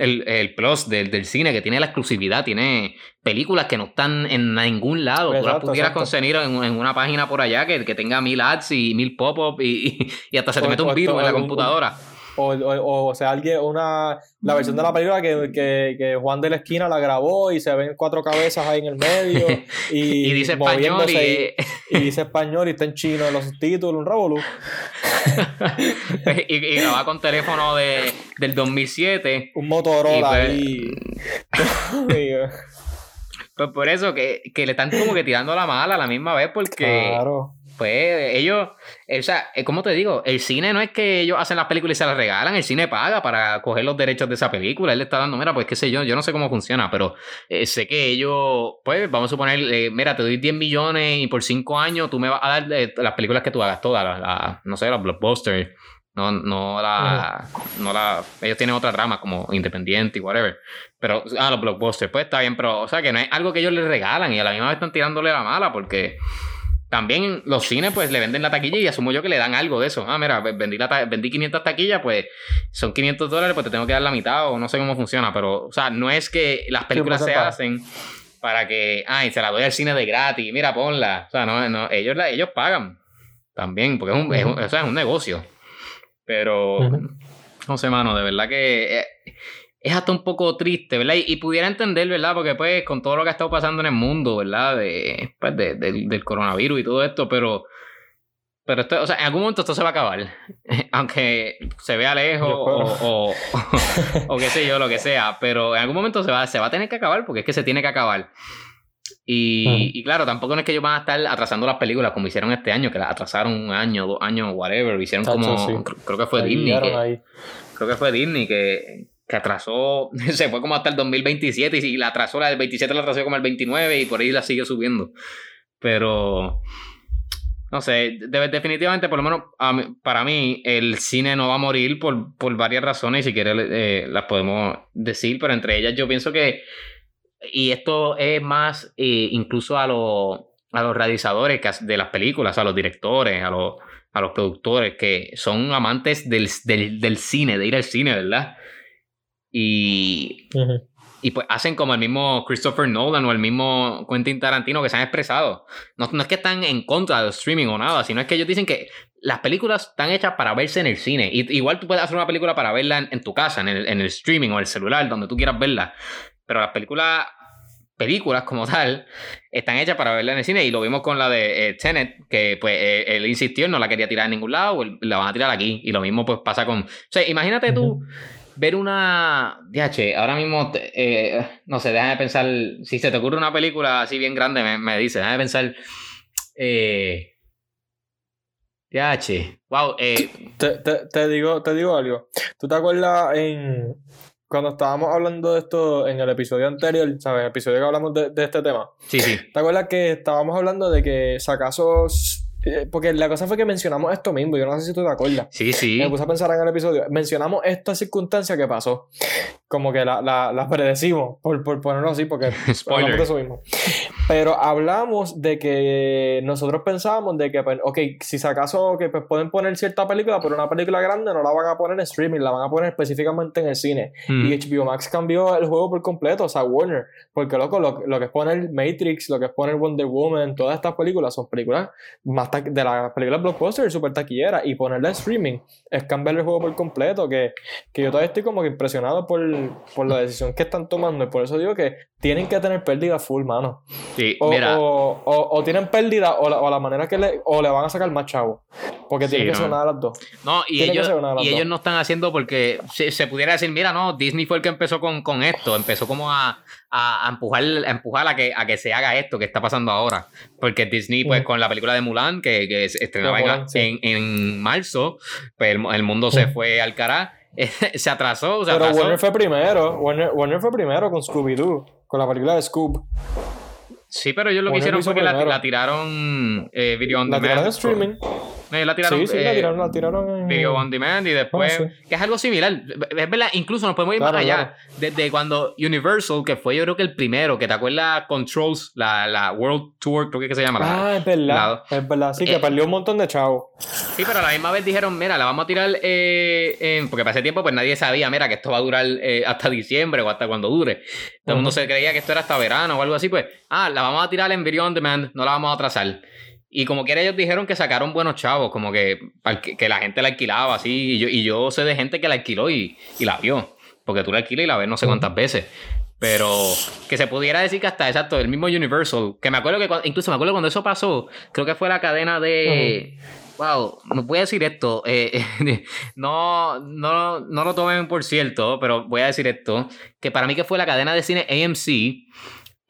el, el plus del, del, cine, que tiene la exclusividad, tiene películas que no están en ningún lado. Tú las pudieras conseguir en, en, una página por allá que, que tenga mil ads y mil pop-up y, y, hasta se te mete un virus en la computadora. O, o, o, sea, alguien, una, la versión de la película que, que, que, Juan de la esquina la grabó y se ven cuatro cabezas ahí en el medio. Y, dice español. Y... y... dice español y está en chino en los subtítulos, un revolú. y, y grababa con teléfono de, del 2007. Un Motorola pues, ahí. pues por eso que, que le están como que tirando la mala a la misma vez porque... Claro pues ellos, o sea, eh, como te digo, el cine no es que ellos hacen las películas y se las regalan, el cine paga para coger los derechos de esa película, él le está dando, mira, pues qué sé yo, yo no sé cómo funciona, pero eh, sé que ellos, pues vamos a suponer, eh, mira, te doy 10 millones y por 5 años tú me vas a dar las películas que tú hagas, todas, las, no sé, las blockbusters. No, no la, no la. Ellos tienen otra rama como independiente y whatever. Pero, ah, los blockbusters, pues está bien, pero, o sea, que no es algo que ellos les regalan y a la misma vez están tirándole la mala porque también los cines pues le venden la taquilla y asumo yo que le dan algo de eso. Ah, mira, vendí, la vendí 500 taquillas, pues son 500 dólares, pues te tengo que dar la mitad o no sé cómo funciona, pero, o sea, no es que las películas se hacen para que, ay, se la doy al cine de gratis, mira, ponla. O sea, no, no ellos, ellos pagan también, porque es un, es, o sea, es un negocio. Pero, no sé, mano, de verdad que... Eh, es hasta un poco triste, ¿verdad? Y, pudiera entender, ¿verdad? Porque pues con todo lo que ha estado pasando en el mundo, ¿verdad? De, pues, del coronavirus y todo esto, pero... Pero esto, o sea, en algún momento esto se va a acabar. Aunque se vea lejos o, o, qué sé yo, lo que sea. Pero en algún momento se va, se va a tener que acabar porque es que se tiene que acabar. Y, y, claro, tampoco no es que ellos van a estar atrasando las películas como hicieron este año, que las atrasaron un año, dos años, whatever. Hicieron como. Creo que fue Disney. creo que fue Disney que, que atrasó, se fue como hasta el 2027 y la atrasó, la del 27 la atrasó como el 29 y por ahí la sigue subiendo. Pero, no sé, definitivamente, por lo menos para mí, el cine no va a morir por, por varias razones, y si quieres eh, las podemos decir, pero entre ellas yo pienso que, y esto es más eh, incluso a, los a los realizadores de las películas, a los directores, a los, a los productores, que son amantes del, del, cine, de ir al cine, ¿verdad? Y, y pues hacen como el mismo Christopher Nolan o el mismo Quentin Tarantino que se han expresado. No, no es que están en contra del streaming o nada, sino es que ellos dicen que las películas están hechas para verse en el cine. Y, igual tú puedes hacer una película para verla en, tu casa, en el, en el, streaming o el celular, donde tú quieras verla. Pero las películas, películas como tal, están hechas para verla en el cine. Y lo vimos con la de eh, Tenet, que pues eh, él insistió, no la quería tirar en ningún lado, la van a tirar aquí. Y lo mismo pues pasa con... O sea, imagínate tú ver una. DH, ahora mismo, eh, no sé, déjame pensar. Si se te ocurre una película así bien grande, me, me dice, déjame pensar. Eh, DH, wow. Eh, te, te, te, digo, te digo algo. ¿Tú te acuerdas en. Cuando estábamos hablando de esto en el episodio anterior, ¿sabes? El episodio que hablamos de, de este tema. Sí, sí. ¿Te acuerdas que estábamos hablando de que si acaso eh, porque la cosa fue que mencionamos esto mismo, yo no sé si tú te acuerdas. Sí, sí. Me puse a pensar en el episodio. Mencionamos esta circunstancia que pasó. Como que la, la, la predecimos, por, por, ponerlo así, porque eso mismo. Pero hablamos de que nosotros pensábamos de que, pues, ok, si se acaso que pues, pueden poner cierta película, pero una película grande no la van a poner en streaming, la van a poner específicamente en el cine. Mm. Y HBO Max cambió el juego por completo, o sea, Warner. Porque, loco, lo, lo que es poner Matrix, lo que es poner Wonder Woman, todas estas películas son películas más de las películas blockbuster super taquillera y ponerla en streaming es cambiar el juego por completo que, que yo todavía estoy como que impresionado por, por, la decisión que están tomando y por eso digo que tienen que tener pérdida full mano sí, o, mira. O, o, tienen pérdida o la, manera que le o le van a sacar más chavo porque tienen que ser una de las dos no y, ellos, y ellos no están haciendo porque se, se, pudiera decir mira no Disney fue el que empezó con, con esto empezó como a a, empujar, a empujar a que, a que se haga esto que está pasando ahora. Porque Disney, pues, con la película de Mulan, que, que se estrenaba en, en, marzo, pues el, mundo se fue al cara. se atrasó. Se Pero Warner fue primero. Warner, Warner fue primero con Scooby-Doo, con la película de Scoob. Sí, pero ellos lo que hicieron fue que la, tiraron eh, video on la Tiraron en streaming. No, la tiraron, sí, sí, la eh, tiraron, la tiraron en... Video on demand y después... Ah, que es algo similar. Es verdad, incluso nos podemos ir más allá. Desde cuando Universal, que fue yo creo que el primero, que te acuerdas Controls, la, la World Tour, creo que se llama. Ah, es verdad. es verdad, sí, que eh, perdió un montón de chavos. Sí, pero a la misma vez dijeron, mira, la vamos a tirar... Eh, porque para ese tiempo pues nadie sabía, mira, que esto va a durar hasta diciembre o hasta cuando dure. Todo el mundo se creía que esto era hasta verano o algo así, pues... Ah, la vamos a tirar en Video on Demand, no la vamos a atrasar. Y como quiera ellos dijeron que sacaron buenos chavos, como que, que la gente la alquilaba así. Y yo, y yo sé de gente que la alquiló y, y la vio. Porque tú la alquilas y la ves no sé cuántas veces. Pero que se pudiera decir que hasta exacto, el mismo Universal. Que me acuerdo que incluso me acuerdo cuando eso pasó, creo que fue la cadena de. Wow, no voy a decir esto. Eh, no, no, no lo tomen por cierto, pero voy a decir esto. Que para mí que fue la cadena de cine AMC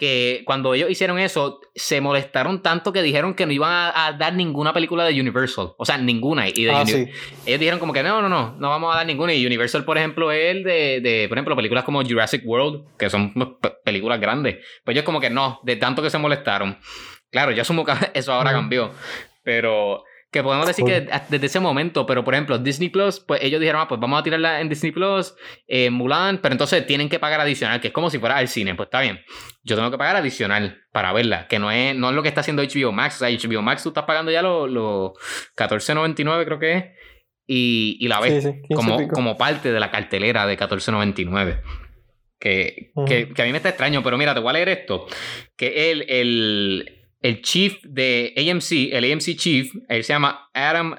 que cuando ellos hicieron eso, se molestaron tanto que dijeron que no iban a, dar ninguna película de Universal. O sea, ninguna. Y de ah, Ellos dijeron como que no, no, no, no vamos a dar ninguna. Y Universal, por ejemplo, es el de, de, por ejemplo, películas como Jurassic World, que son películas grandes. Pues ellos como que no, de tanto que se molestaron. Claro, yo asumo que eso ahora cambió. Pero que podemos decir que desde ese momento, pero por ejemplo, Disney Plus, pues ellos dijeron, ah, pues vamos a tirarla en Disney Plus, eh, Mulan, pero entonces tienen que pagar adicional, que es como si fuera el cine, pues está bien. Yo tengo que pagar adicional para verla, que no es, no es lo que está haciendo HBO Max. O sea, HBO Max tú estás pagando ya los lo 14.99, creo que es, y, y la ves como, como parte de la cartelera de 14.99. Que, que, que, a mí me está extraño, pero mira, te voy a leer esto. Que el, el el chief de AMC, el AMC chief, él se llama Adam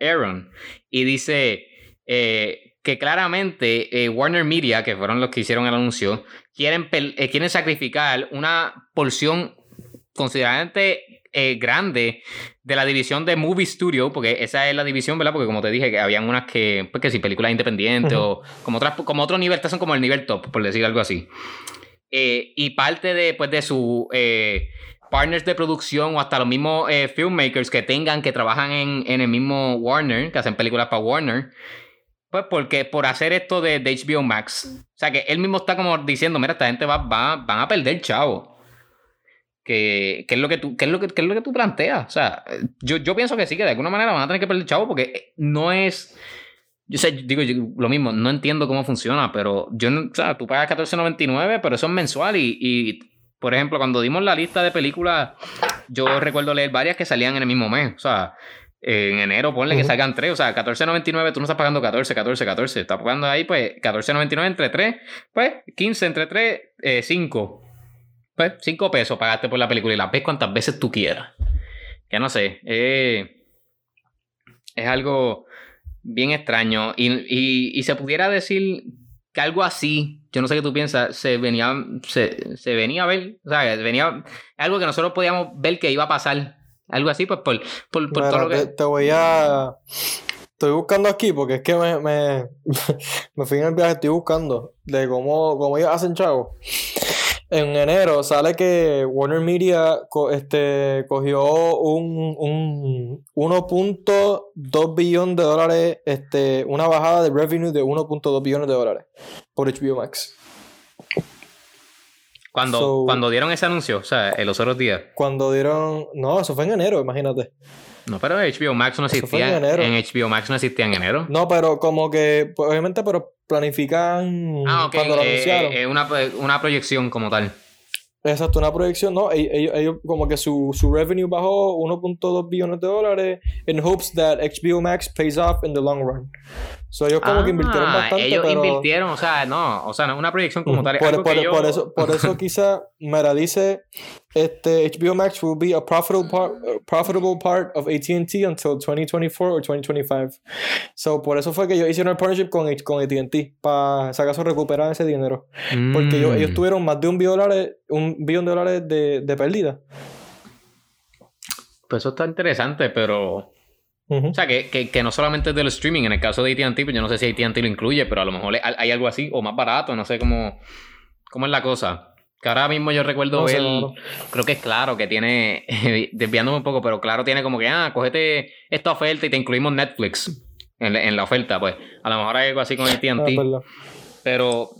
Aaron, y dice eh, que claramente eh, Warner Media, que fueron los que hicieron el anuncio, quieren, eh, quieren sacrificar una porción considerablemente grande de la división de Movie Studio, porque esa es la división, ¿verdad? Porque como te dije, que habían unas que, pues que si películas independientes o como, otras, como otro nivel, estas son como el nivel top, por decir algo así. y parte de, pues, de su partners de producción o hasta los mismos eh, filmmakers que tengan, que trabajan en, el mismo Warner, que hacen películas para Warner. Pues porque por hacer esto de, HBO Max. O sea que él mismo está como diciendo, mira, esta gente va, va, van a perder chavo. que, que es lo que tú, que es lo que, que es lo que tú planteas. O sea, yo, yo pienso que sí, que de alguna manera van a tener que perder chavo porque no es. Yo sé, digo yo, lo mismo, no entiendo cómo funciona, pero yo o sea, tú pagas 14.99, pero eso es mensual y, por ejemplo, cuando dimos la lista de películas, yo recuerdo leer varias que salían en el mismo mes, o sea, en enero ponle que salgan tres, o sea, 14.99 tú no estás pagando 14, 14, 14, estás pagando ahí pues 14.99 entre 3, pues 15 entre 3, eh, 5. Pues 5 pesos pagaste por la película y la ves cuantas veces tú quieras. Que no sé, eh, es algo bien extraño. Y, y, se pudiera decir que algo así, yo no sé qué tú piensas, se venía, se, se venía a ver, o sea, venía algo que nosotros podíamos ver que iba a pasar. Algo así, pues por, por, por todo lo que. Te, te, voy a. Estoy buscando aquí porque es que me, me, me fui en el viaje, estoy buscando de cómo, cómo ellos hacen chavo. En enero sale que Warner Media co este, cogió un, un 1.2 billón de dólares, este, una bajada de revenue de 1.2 billones de dólares por HBO Max. Cuando, so, cuando dieron ese anuncio, o sea, en los otros días. Cuando dieron. No, eso fue en enero, imagínate. No, pero HBO Max no existía. En, en, HBO Max no existía en enero. No, pero como que, pues, obviamente, pero planifican ah, okay. cuando lo eh, anunciaron. Eh, una, una proyección como tal. Exacto, una proyección, ¿no? Ellos, ellos como que su, su revenue bajó 1.2 billones de dólares in hopes that HBO Max pays off in the long run. So ellos como ah, que invirtieron bastante, ellos pero... invirtieron, o sea, no, o sea, no una proyección como tal. Por, por, yo... por eso, por eso quizá Mera dice, este, HBO Max will be a profitable part, uh, profitable part of AT&T until 2024 or 2025. So por eso fue que ellos hicieron el partnership con, con AT&T, para si acaso recuperar ese dinero. Mm. Porque ellos, ellos tuvieron más de un billón de dólares, un billón de dólares de, de pérdida. Pues eso está interesante, pero... Uh -huh. O sea, que, que, que, no solamente es del streaming, en el caso de ATT, pues yo no sé si ATT lo incluye, pero a lo mejor hay algo así, o más barato, no sé cómo, cómo es la cosa. Que ahora mismo yo recuerdo no ver, creo que es claro que tiene, desviándome un poco, pero claro tiene como que, ah, cógete esta oferta y te incluimos Netflix en, en la oferta, pues. A lo mejor hay algo así con ATT. Ah, pero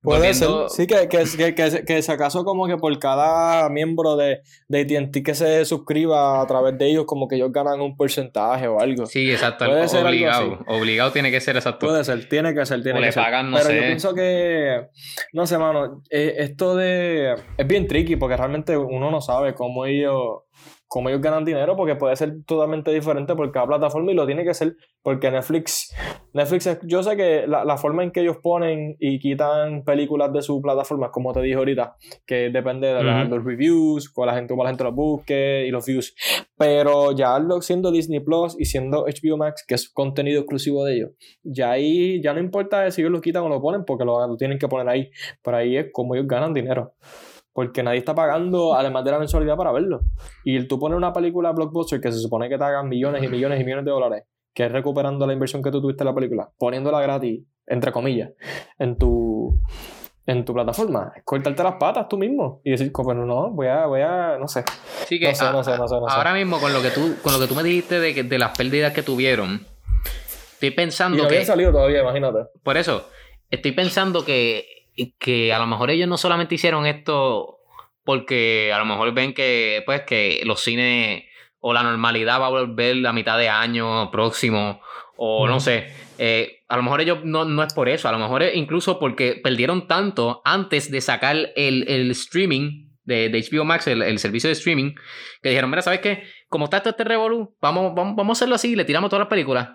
Puede volviendo... ser, sí, que, que, que, que, si acaso como que por cada miembro de, de AT&T que se suscriba a través de ellos, como que ellos ganan un porcentaje o algo. Sí, exacto, Puede ser obligado, obligado tiene que ser exacto. Puede ser, tiene que ser, tiene o que le ser. pagan, no Pero sé. yo pienso que, no sé, mano, eh, esto de, es bien tricky porque realmente uno no sabe cómo ellos cómo ellos ganan dinero porque puede ser totalmente diferente por cada plataforma y lo tiene que ser porque Netflix Netflix yo sé que la, la forma en que ellos ponen y quitan películas de su plataforma como te dije ahorita que depende de uh -huh. los reviews cómo la gente, cómo la gente los busque y los views. Pero ya lo, siendo Disney Plus y siendo HBO Max que es contenido exclusivo de ellos ya ahí ya no importa si ellos lo quitan o lo ponen porque lo, lo tienen que poner ahí. Pero ahí es como ellos ganan dinero porque nadie está pagando, además de la mensualidad, para verlo. Y tú pones una película blockbuster que se supone que te hagan millones y millones y millones de dólares, que es recuperando la inversión que tú tuviste en la película, poniéndola gratis, entre comillas, en tu en tu plataforma, cortarte las patas tú mismo y decir, bueno, no, voy a, voy a, no sé. Sí que no sé, a, no sé, no sé, no sé. ahora mismo con lo que tú, con lo que tú me dijiste de, de las pérdidas que tuvieron, estoy pensando y no que. había salido todavía, imagínate. Por eso, estoy pensando que que a lo mejor ellos no solamente hicieron esto porque a lo mejor ven que pues que los cines o la normalidad va a volver a mitad de año próximo o no sé eh, a lo mejor ellos no, no, es por eso a lo mejor es incluso porque perdieron tanto antes de sacar el, el streaming de, de, HBO Max el, el, servicio de streaming que dijeron mira sabes qué como está todo este revolú vamos, vamos, vamos a hacerlo así le tiramos todas las películas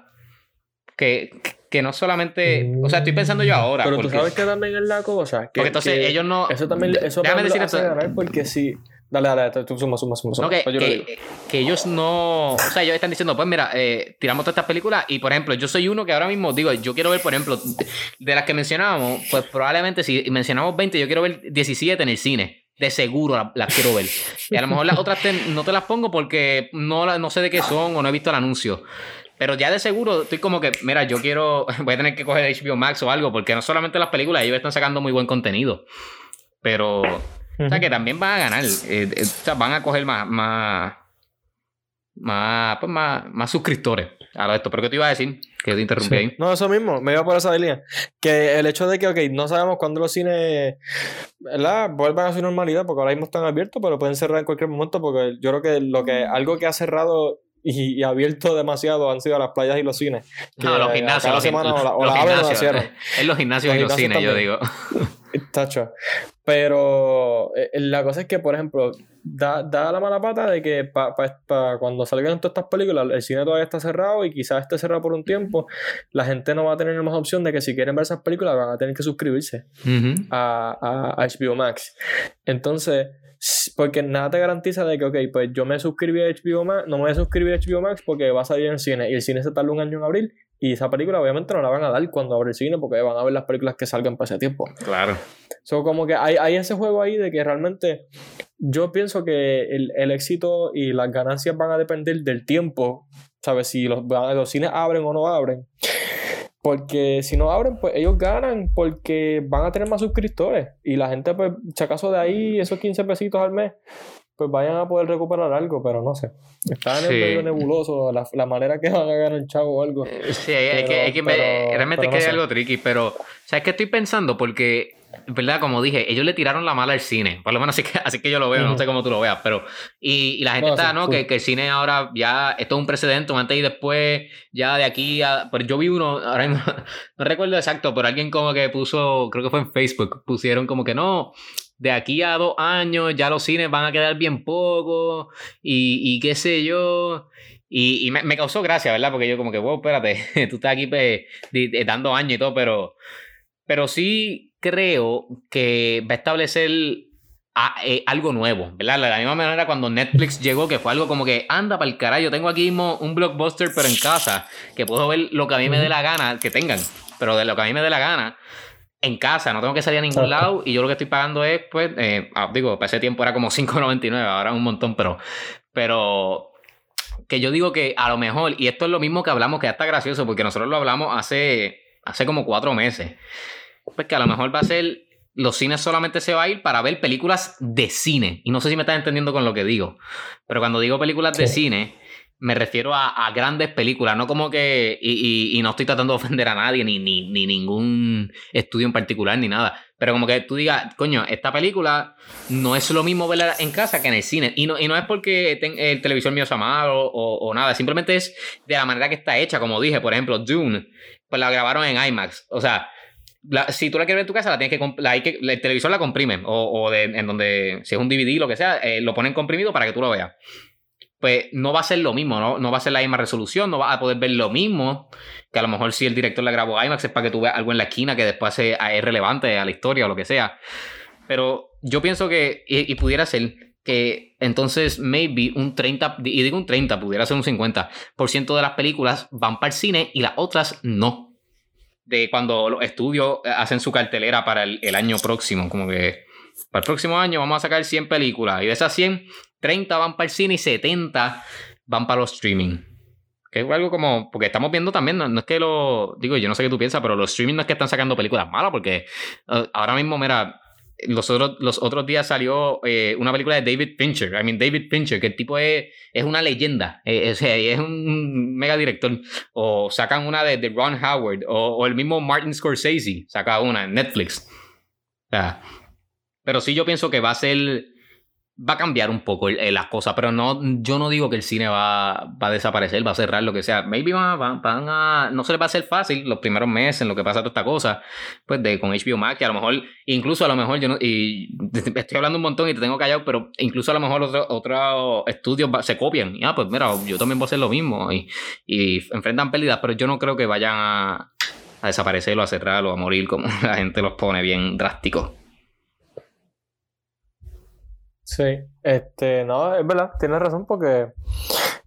que, que no solamente. O sea, estoy pensando yo ahora. Pero porque, tú sabes que también es la cosa. Que, porque entonces que ellos no. Eso también. Eso déjame decir esto. porque sí. Dale, dale, tú suma, suma, suma. No, que, yo que, que, ellos no. O sea, ellos están diciendo, pues mira, eh, tiramos todas estas películas. Y por ejemplo, yo soy uno que ahora mismo digo, yo quiero ver, por ejemplo, de las que mencionábamos, pues probablemente si mencionamos 20, yo quiero ver 17 en el cine de seguro las la quiero ver. Y a lo mejor las otras te, no te las pongo porque no, no sé de qué son o no he visto el anuncio. Pero ya de seguro estoy como que, mira, yo quiero, voy a tener que coger HBO Max o algo, porque no solamente las películas, ellos están sacando muy buen contenido. Pero, uh -huh. o sea, que también van a ganar. Eh, eh, o sea, van a coger más, más, más, pues más, más suscriptores. a lo de esto. ¿Pero qué te iba a decir? Que te interrumpí ahí. No, eso mismo, me iba por esa línea. Que el hecho de que, ok, no sabemos cuándo los cines, ¿verdad? Vuelvan a su normalidad, porque ahora mismo están abiertos, pero pueden cerrar en cualquier momento, porque yo creo que lo que algo que ha cerrado y, y abierto demasiado han sido las playas y los cines. No, los gimnasios. Los, semana o la, o los la gimnasios. Es los gimnasios y Los gimnasios cines, yo digo. Tacho. Pero eh, la cosa es que, por ejemplo, da, da la mala pata de que pa, pa- pa- cuando salgan todas estas películas, el cine todavía está cerrado y quizás esté cerrado por un tiempo. La gente no va a tener más opción de que si quieren ver esas películas van a tener que suscribirse a, a- a HBO Max. Entonces, porque nada te garantiza de que, ok, pues yo me suscribí a HBO Max, no me voy a suscribir a HBO Max porque va a salir en el cine y el cine se tarda un año en abrir y esa película obviamente no la van a dar cuando abre el cine porque van a ver las películas que salgan para ese tiempo. Claro. So, como que hay, hay ese juego ahí de que realmente yo pienso que el, el éxito y las ganancias van a depender del tiempo, ¿sabes? Si los, los cines abren o no abren. Porque si no abren, pues ellos ganan porque van a tener más suscriptores. Y la gente, pues, si acaso de ahí, esos 15 pesitos al mes, pues vayan a poder recuperar algo, pero no sé. Está en el Sí. medio nebuloso la, la manera que van a ganar chavo o algo. Sí, hay, hay que, hay que pero- realmente pero es que hay algo tricky, pero ¿sabes qué estoy pensando? Porque, ¿verdad? Como dije, ellos le tiraron la mala al cine, por lo menos así que, así que yo lo veo, no Ujú. sé cómo tú lo veas, pero y, y la gente No, está, sí, ¿no? Que, que el cine ahora ya, esto es un precedente, un antes y después, ya de aquí a, pero yo vi uno, ahora mismo, no recuerdo exacto, pero alguien como que puso, creo que fue en Facebook, pusieron como que no, de aquí a dos años ya los cines van a quedar bien pocos y, y qué sé yo. Y, y me, me causó gracia, ¿verdad? Porque yo como que, wow, espérate, tú estás aquí pues, di- dando años y todo, pero, pero sí creo que va a establecer a- eh, algo nuevo, ¿verdad? De la misma manera cuando Netflix llegó, que fue algo como que, anda para el carajo, yo tengo aquí mismo un blockbuster, pero en casa, que puedo ver lo que a mí me dé la gana, que tengan, pero de lo que a mí me dé la gana. En casa, no tengo que salir a ningún lado y yo lo que estoy pagando es, pues, eh, ah, digo, para ese tiempo era como 5.99, ahora es un montón, pero, pero que yo digo que a lo mejor, y esto es lo mismo que hablamos, que ya está gracioso, porque nosotros lo hablamos hace, hace como cuatro meses, pues que a lo mejor va a ser, los cines solamente se va a ir para ver películas de cine, y no sé si me estás entendiendo con lo que digo, pero cuando digo películas de Sí. cine, me refiero a, a grandes películas, no como que, y, y- y no estoy tratando de ofender a nadie, ni, ni, ni ningún estudio en particular, ni nada, pero como que tú digas, coño, esta película no es lo mismo verla en casa que en el cine. Y no, y no es porque ten- el televisor mío sea malo o, o nada, simplemente es de la manera que está hecha. Como dije, por ejemplo, Dune, pues la grabaron en IMAX. O sea, la- si tú la quieres ver en tu casa, la tienes que, la hay que el televisor la comprime. O, o de, en donde, si es un DVD, lo que sea, eh, lo ponen comprimido para que tú lo veas. Pues no va a ser lo mismo, ¿no? no va a ser la misma resolución, no vas a poder ver lo mismo. Que a lo mejor si el director la grabó IMAX es para que tú veas algo en la esquina que después es, es relevante a la historia o lo que sea. Pero yo pienso que, y, y pudiera ser que entonces maybe un 30, y digo un 30, pudiera ser un 50% de las películas van para el cine y las otras no. De cuando los estudios eh, hacen su cartelera para el, año próximo, como que para el próximo año vamos a sacar 100 películas y de esas 100, 30 van para el cine y 70 van para los streaming. Que es algo como, porque estamos viendo también, no, no es que lo, digo, yo no sé qué tú piensas, pero los streaming no es que están sacando películas malas, porque eh, ahora mismo, mira, los otros, los otros días salió eh, una película de David Fincher. I mean, David Fincher, que el tipo es, es una leyenda. eh, o sea, es un mega director. O sacan una de, de Ron Howard. O, o el mismo Martin Scorsese saca una en Netflix. O sea, pero sí yo pienso que va a ser... Va a cambiar un poco el- las cosas, pero no, yo no digo que el cine va, a desaparecer, va a cerrar, lo que sea. Maybe van, van- a... No se les va a hacer fácil los primeros meses en lo que pasa toda esta cosa pues de con HBO Max, que a lo mejor, incluso a lo mejor yo no, estoy hablando un montón y te tengo callado, pero incluso a lo mejor otros otros estudios se copian. Ah, pues mira, yo también voy a hacer lo mismo y, y enfrentan pérdidas, pero yo no creo que vayan a, a desaparecer o a cerrar o a morir como la gente los pone bien drástico. Sí, este, no, es verdad, tienes razón porque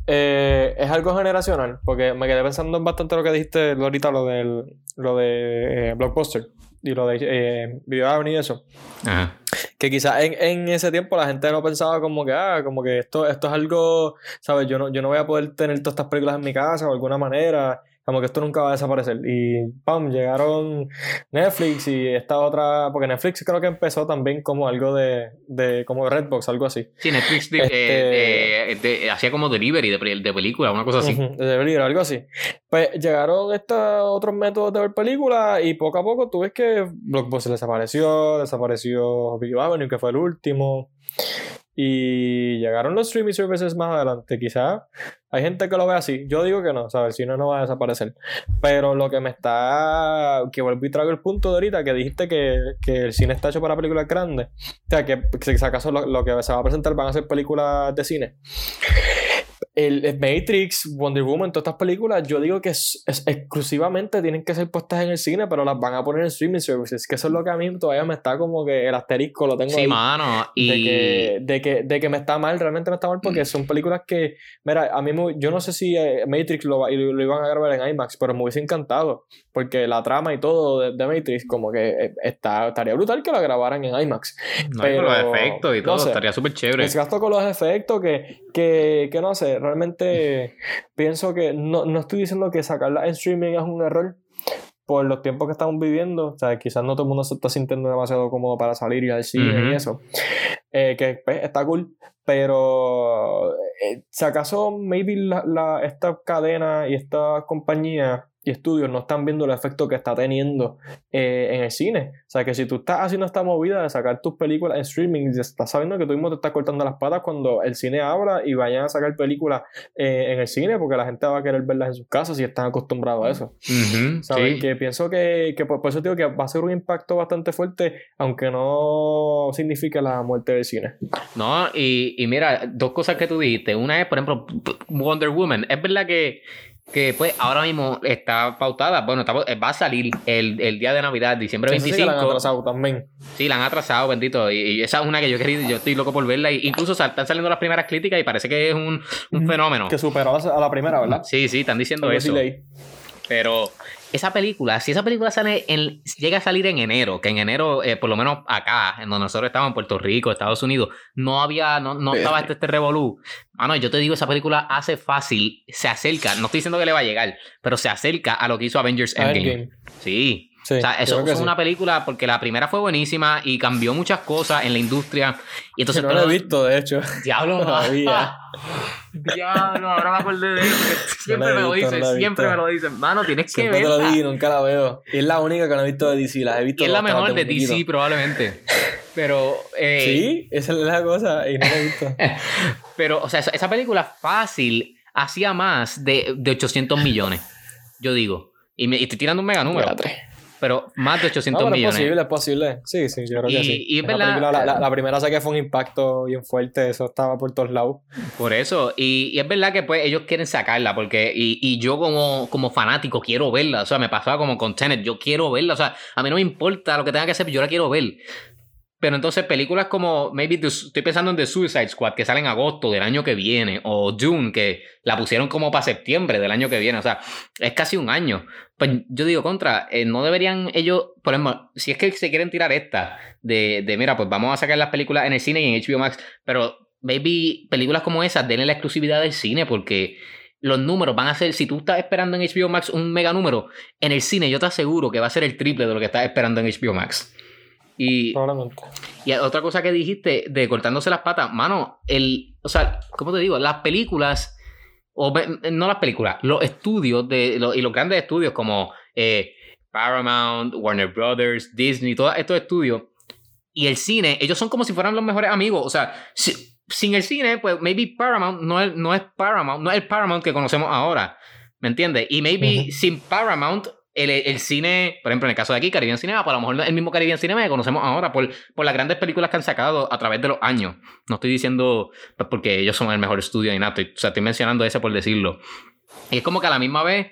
eh, es algo generacional, porque me quedé pensando en bastante lo que dijiste ahorita, lo del, lo de eh, Blockbuster y lo de eh, Video Avenue y eso. Ajá. Que quizás en, en ese tiempo la gente no pensaba como que, ah, como que esto, esto es algo, ¿sabes? Yo no, yo no voy a poder tener todas estas películas en mi casa o de alguna manera. Como que esto nunca va a desaparecer. Y pam, llegaron Netflix y esta otra, porque Netflix creo que empezó también como algo de, de como Redbox, algo así. Sí, Netflix de- Este- de- hacía como delivery de, pe- de película, una cosa así. De delivery, algo así. Pues llegaron estos otros métodos de ver películas y poco a poco tú ves que Blockbuster desapareció, desapareció Big Avenue, que fue el último. Y llegaron los streaming services más adelante. Quizás hay gente que lo ve así. Yo digo que no, ¿sabes? El cine no va a desaparecer. Pero lo que me está. Que vuelvo y traigo el punto de ahorita que dijiste que, que el cine está hecho para películas grandes. O sea, que si acaso lo, lo que se va a presentar van a ser películas de cine. El, el Matrix, Wonder Woman, todas estas películas, yo digo que es, es- exclusivamente tienen que ser puestas en el cine, pero las van a poner en streaming services. Que eso es lo que a mí todavía me está como que el asterisco lo tengo Sí, ahí. mano. Y. De que, de, que, de que me está mal, realmente me está mal porque son películas que, mira, a mí me- yo no sé si eh, Matrix lo, lo, lo iban a grabar en IMAX, pero me hubiese encantado porque la trama y todo de, de Matrix como que eh, está, estaría brutal que la grabaran en IMAX. no, con los pero- efectos y no todo, sé. estaría súper chévere. Les gasto con los efectos que, que, que no sé, realmente pienso que no, no estoy diciendo que sacarla en streaming es un error por los tiempos que estamos viviendo, o sea, quizás no todo el mundo se está sintiendo demasiado cómodo para salir y al cine Ujú. y eso, Eh, que pues, está cool, pero eh, si acaso maybe la, la- esta cadena y esta compañía y estudios no están viendo el efecto que está teniendo eh, en el cine. O sea, que si tú estás haciendo esta movida de sacar tus películas en streaming, ya estás sabiendo que tú mismo te estás cortando las patas cuando el cine abra y vayan a sacar películas eh, en el cine porque la gente va a querer verlas en sus casas y están acostumbrados a eso. Sí. Que pienso que, que por, por eso digo que va a ser un impacto bastante fuerte, aunque no signifique la muerte del cine. No, y, y mira, dos cosas que tú dijiste. Una es, por ejemplo, Wonder Woman. Es verdad que, que pues ahora mismo está pautada. Bueno, está- va a salir el, el día de Navidad, diciembre Eso sí que la han 25. atrasado también. Sí, la han atrasado, bendito. Y, y esa es una que yo querido, yo estoy loco por verla. Y incluso sal- están saliendo las primeras críticas y parece que es un, un fenómeno. Que superó a la, primera, ¿verdad? Sí, sí, están diciendo eso. Pero esa película, si esa película sale en- llega a salir en enero, que en enero, eh, por lo menos acá, en donde nosotros estábamos en Puerto Rico, Estados Unidos, no había, no, no estaba este, este revolú. Mano, yo te digo, esa película hace fácil, se acerca, no estoy diciendo que le va a llegar, pero se acerca a lo que hizo Avengers. Endgame. Sí. Sí, o sea, eso que es sí. una película porque la primera fue buenísima y cambió muchas cosas en la industria. Y entonces, no pero- lo he visto, de hecho. Diablo, Todavía. Diablo, ahora me acordé de eso. Siempre No la me lo dicen, no la siempre me lo dicen. Mano, tienes que Siempre te lo y nunca la veo. Y es la única que no he visto de DC. Las he visto Y es la mejor de. DC probablemente. Pero, eh, Sí, esa es la cosa. Y no la he visto. pero, o sea, esa, esa película fácil hacía más de, de 800 millones. Yo digo. Y, me, y estoy tirando un mega número. Espérate. Pero más de 800 No, pero es millones. posible, es posible. Sí, sí, yo creo que Y- sí. y es Esa verdad- película, la, la- la primera sé que fue un impacto bien fuerte. Eso estaba por todos lados. Por eso, y, y es verdad que pues ellos quieren sacarla, porque, y, y yo como, como fanático quiero verla, o sea, me pasaba como con Tenet, yo quiero verla, o sea, a mí no me importa lo que tenga que hacer, yo la quiero ver. Pero entonces películas como, maybe, estoy pensando en The Suicide Squad, que sale en agosto del año que viene, o Dune, que la pusieron como para septiembre del año que viene, o sea, es casi un año. Pues yo digo, contra, eh, no deberían ellos, por ejemplo, si es que se quieren tirar esta, de, de mira, pues vamos a sacar las películas en el cine y en HBO Max, pero maybe películas como esas denle la exclusividad del cine porque los números van a ser, si tú estás esperando en HBO Max un mega número, en el cine yo te aseguro que va a ser el triple de lo que estás esperando en HBO Max. Y, Probablemente. y otra cosa que dijiste de cortándose las patas, mano, el, o sea, ¿cómo te digo? Las películas, o no las películas, los estudios de, y los grandes estudios como eh, Paramount, Warner Brothers, Disney, todos estos estudios, y el cine, ellos son como si fueran los mejores amigos, o sea, si- sin el cine, pues maybe Paramount no es, no es Paramount, no es el Paramount que conocemos ahora, ¿me entiendes? Y maybe sin Paramount, el, el cine, por ejemplo, en el caso de aquí, Caribbean Cinema, pues a lo mejor el mismo Caribbean Cinema que conocemos ahora por, por las grandes películas que han sacado a través de los años. No estoy diciendo pues, porque ellos son el mejor estudio ni nada, estoy- o sea, estoy mencionando ese por decirlo. Y es como que a la misma vez,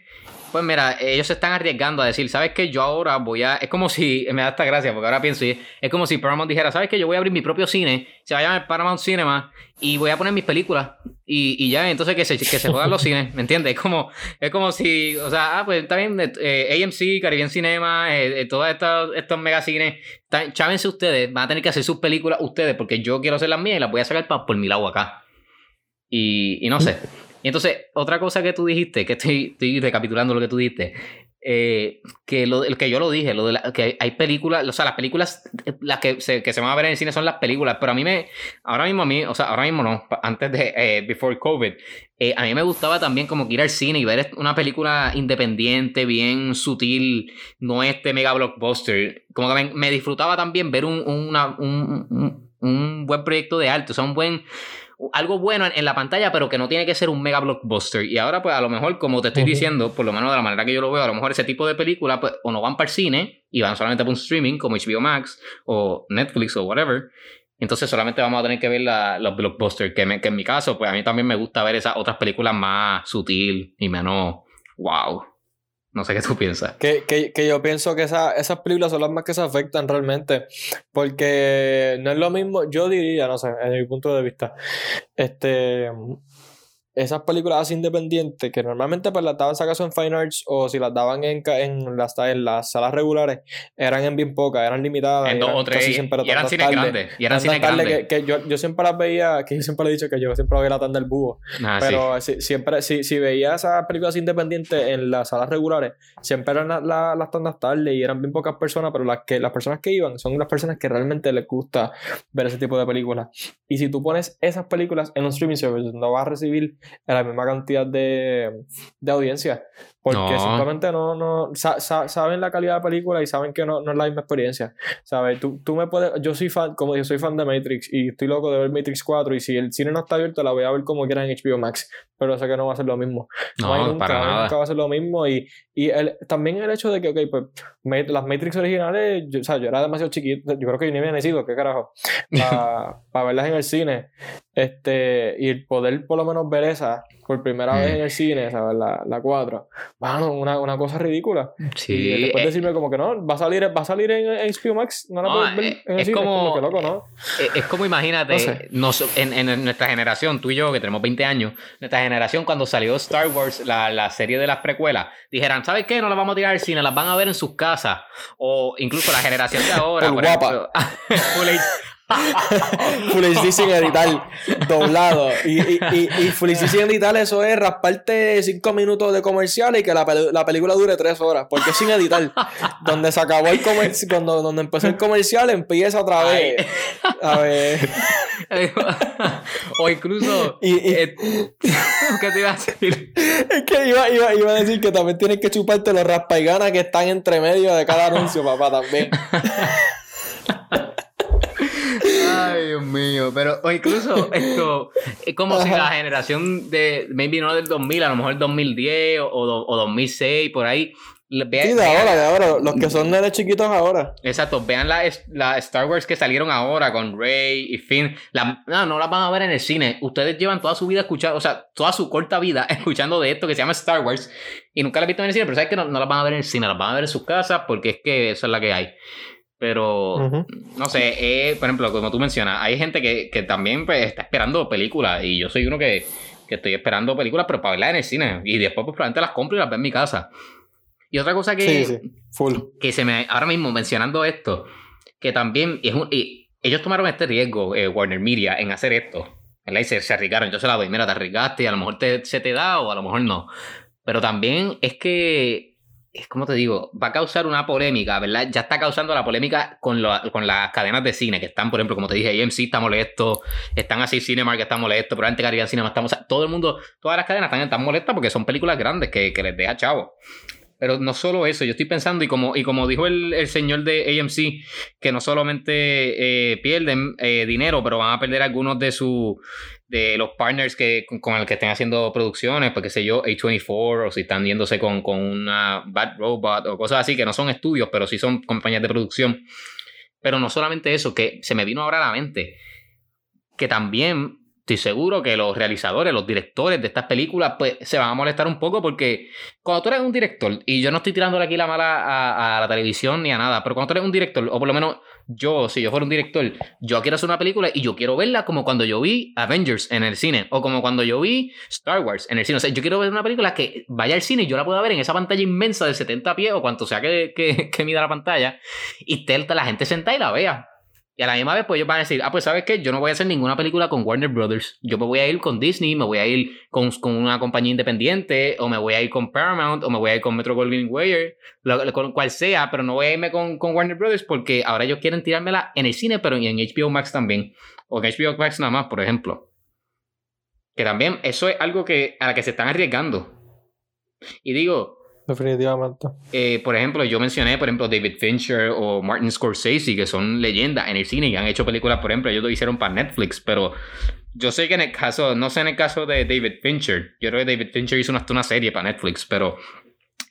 pues mira, ellos se están arriesgando a decir, ¿sabes qué? Yo ahora voy a. Es como si. Me da esta gracia, porque ahora pienso, es, como si Paramount dijera, ¿sabes qué? Yo voy a abrir mi propio cine, se va a llamar Paramount Cinema, y voy a poner mis películas. Y, ya, entonces que se, que se jodan los cines, ¿me entiendes? Es como, es como si, o sea, ah, pues está bien, eh, AMC, Caribbean Cinema, eh, eh, todos estos, estos megacines, chávense ustedes, van a tener que hacer sus películas ustedes, porque yo quiero hacer las mías y las voy a sacar por mi lado acá. Y no sé. Y entonces, otra cosa que tú dijiste, que estoy, estoy recapitulando lo que tú dijiste, eh, que lo que yo lo dije, lo de la, que hay películas, o sea, las películas, las que se, que se van a ver en el cine son las películas, pero a mí me, ahora mismo a mí, o sea, ahora mismo no, antes de, eh, before COVID, eh, a mí me gustaba también como ir al cine y ver una película independiente, bien sutil, no este mega blockbuster, como que me, me disfrutaba también ver un, un, un, un buen proyecto de arte, o sea, un buen algo bueno en, la pantalla, pero que no tiene que ser un mega blockbuster. Y ahora, pues a lo mejor, como te estoy diciendo, por lo menos de la manera que yo lo veo, a lo mejor ese tipo de película, pues o no van para el cine y van solamente para un streaming como HBO Max o Netflix o whatever. Entonces solamente vamos a tener que ver los blockbusters, que, que en mi caso, pues a mí también me gusta ver esas otras películas más sutil y menos wow. No sé qué tú piensas. Que, que, yo pienso que esa, esas películas son las más que se afectan realmente. Porque no es lo mismo, yo diría, no sé, en mi punto de vista. Este esas películas así independientes que normalmente pues las daban acaso en Fine Arts o si las daban en, en, las, en las salas regulares eran en bien pocas, eran limitadas. En dos o tres. Y, eran cine grandes. Y eran cine grandes. Que, que yo, yo, siempre las veía, que yo siempre le he dicho que yo siempre veía la tanda del búho. Ah, pero si, siempre, si, si veía esas películas independientes en las salas regulares, siempre eran las tandas tarde y eran bien pocas personas, pero las, que, las personas que iban son las personas que realmente les gusta ver ese tipo de películas. Y si tú pones esas películas en un streaming service, no vas a recibir la misma cantidad de, de audiencia. Porque simplemente no, no saben la calidad de la película y saben que no, no es la misma experiencia. ¿Sabes? Tú, tú me puedes. Yo soy fan, como yo soy fan de Matrix y estoy loco de ver Matrix 4. Y si el cine no está abierto, la voy a ver como quiera en HBO Max. Pero sé que no va a ser lo mismo. No, nunca, nunca va a ser lo mismo. Y, y el, también el hecho de que, ok, pues las Matrix originales, yo, o sea, yo era demasiado chiquito. Yo creo que yo ni había nacido, qué carajo. Para verlas en el cine. Este, y el poder por lo menos ver esa por primera vez mm. en el cine, ¿sabes? La, la 4. Bueno, una, una cosa ridícula. Sí. Y después eh, decirme como que no, va a salir, va a salir en, HBO Max, no la puedes ver eh, en el es cine. Como, es como loco, ¿no? Eh, es, como imagínate, en, en, nuestra generación, tú y yo, que tenemos 20 años, nuestra generación, cuando salió Star Wars, la, la serie de las precuelas, dijeran, ¿sabes qué? No las vamos a tirar al cine, las van a ver en sus casas. O incluso la generación de ahora. por, guapa. Full HD sin editar, doblado. Y, y, y, y Full HD sin editar, eso es rasparte 5 minutos de comercial y que la, la, película dure 3 horas. Porque sin editar. donde se acabó el comercial, cuando donde empezó el comercial, empieza otra vez. A ver. o incluso. Eh, ¿Qué te iba a decir? Es que iba, iba, iba, a decir que también tienes que chuparte los raspaiganas que están entre medio de cada anuncio, papá, también. Ay, Dios mío. Pero o incluso esto es como si la generación de, maybe no del 2000, a lo mejor el 2010 o, o 2006, por ahí. Vean, sí, de ahora, de ahora. Los que son nenes chiquitos ahora. Exacto. Vean la, la, Star Wars que salieron ahora con Rey y Finn. La, no, no las van a ver en el cine. Ustedes llevan toda su vida escuchando, o sea, toda su corta vida escuchando de esto que se llama Star Wars y nunca la han visto en el cine, pero sabes que no, no las van a ver en el cine, las van a ver en sus casas porque es que eso es la que hay. Pero, no sé, eh, por ejemplo, como tú mencionas, hay gente que, que también pues, está esperando películas y yo soy uno que, que, estoy esperando películas, pero para verlas en el cine. Y después pues, probablemente las compro y las veo en mi casa. Y otra cosa que, que se me, ahora mismo mencionando esto, que también es un, y ellos tomaron este riesgo, eh, Warner Media, en hacer esto. Y se, se arriesgaron, yo se la doy, mira, te arriesgaste y a lo mejor te, se te da o a lo mejor no. Pero también es que es como te digo, va a causar una polémica, ¿verdad? Ya está causando la polémica con, con las cadenas de cine que están, por ejemplo, como te dije, AMC está molesto, están así Cinemark está molesto, probablemente Caribbean Cinema está molesto. Todo el mundo, todas las cadenas están, están molestas porque son películas grandes que, les deja chavo. Pero no solo eso, yo estoy pensando, y como, y como dijo el, el señor de AMC, que no solamente eh, pierden eh, dinero, pero van a perder algunos de su de los partners que, con, el que estén haciendo producciones, porque sé yo, A24, o si están yéndose con, con una Bad Robot o cosas así, que no son estudios, pero sí son compañías de producción. Pero no solamente eso, que se me vino ahora a la mente, que también estoy seguro que los realizadores, los directores de estas películas, pues se van a molestar un poco porque cuando tú eres un director, y yo no estoy tirándole aquí la mala a, a, la televisión ni a nada, pero cuando tú eres un director, o por lo menos yo, si yo fuera un director, yo quiero hacer una película y yo quiero verla como cuando yo vi Avengers en el cine, o como cuando yo vi Star Wars en el cine. O sea, yo quiero ver una película que vaya al cine y yo la pueda ver en esa pantalla inmensa de 70 pies o cuanto sea que, que, que mida la pantalla, y la gente sentada y la vea. Y a la misma vez, pues ellos van a decir, ah, pues sabes qué, yo no voy a hacer ninguna película con Warner Brothers. Yo me voy a ir con Disney, me voy a ir con, con una compañía independiente, o me voy a ir con Paramount, o me voy a ir con Metro Goldwyn Mayer, con cual sea, pero no voy a irme con, con, Warner Brothers porque ahora ellos quieren tirármela en el cine, pero en HBO Max también. O en HBO Max nada más, por ejemplo. Que también eso es algo que, a la que se están arriesgando. Y digo, Definitivamente. Eh, por ejemplo, yo mencioné, por ejemplo, David Fincher o Martin Scorsese, que son leyendas en el cine y han hecho películas, por ejemplo, ellos lo hicieron para Netflix, pero yo sé que en el caso, no sé en el caso de David Fincher, yo creo que David Fincher hizo una, serie para Netflix, pero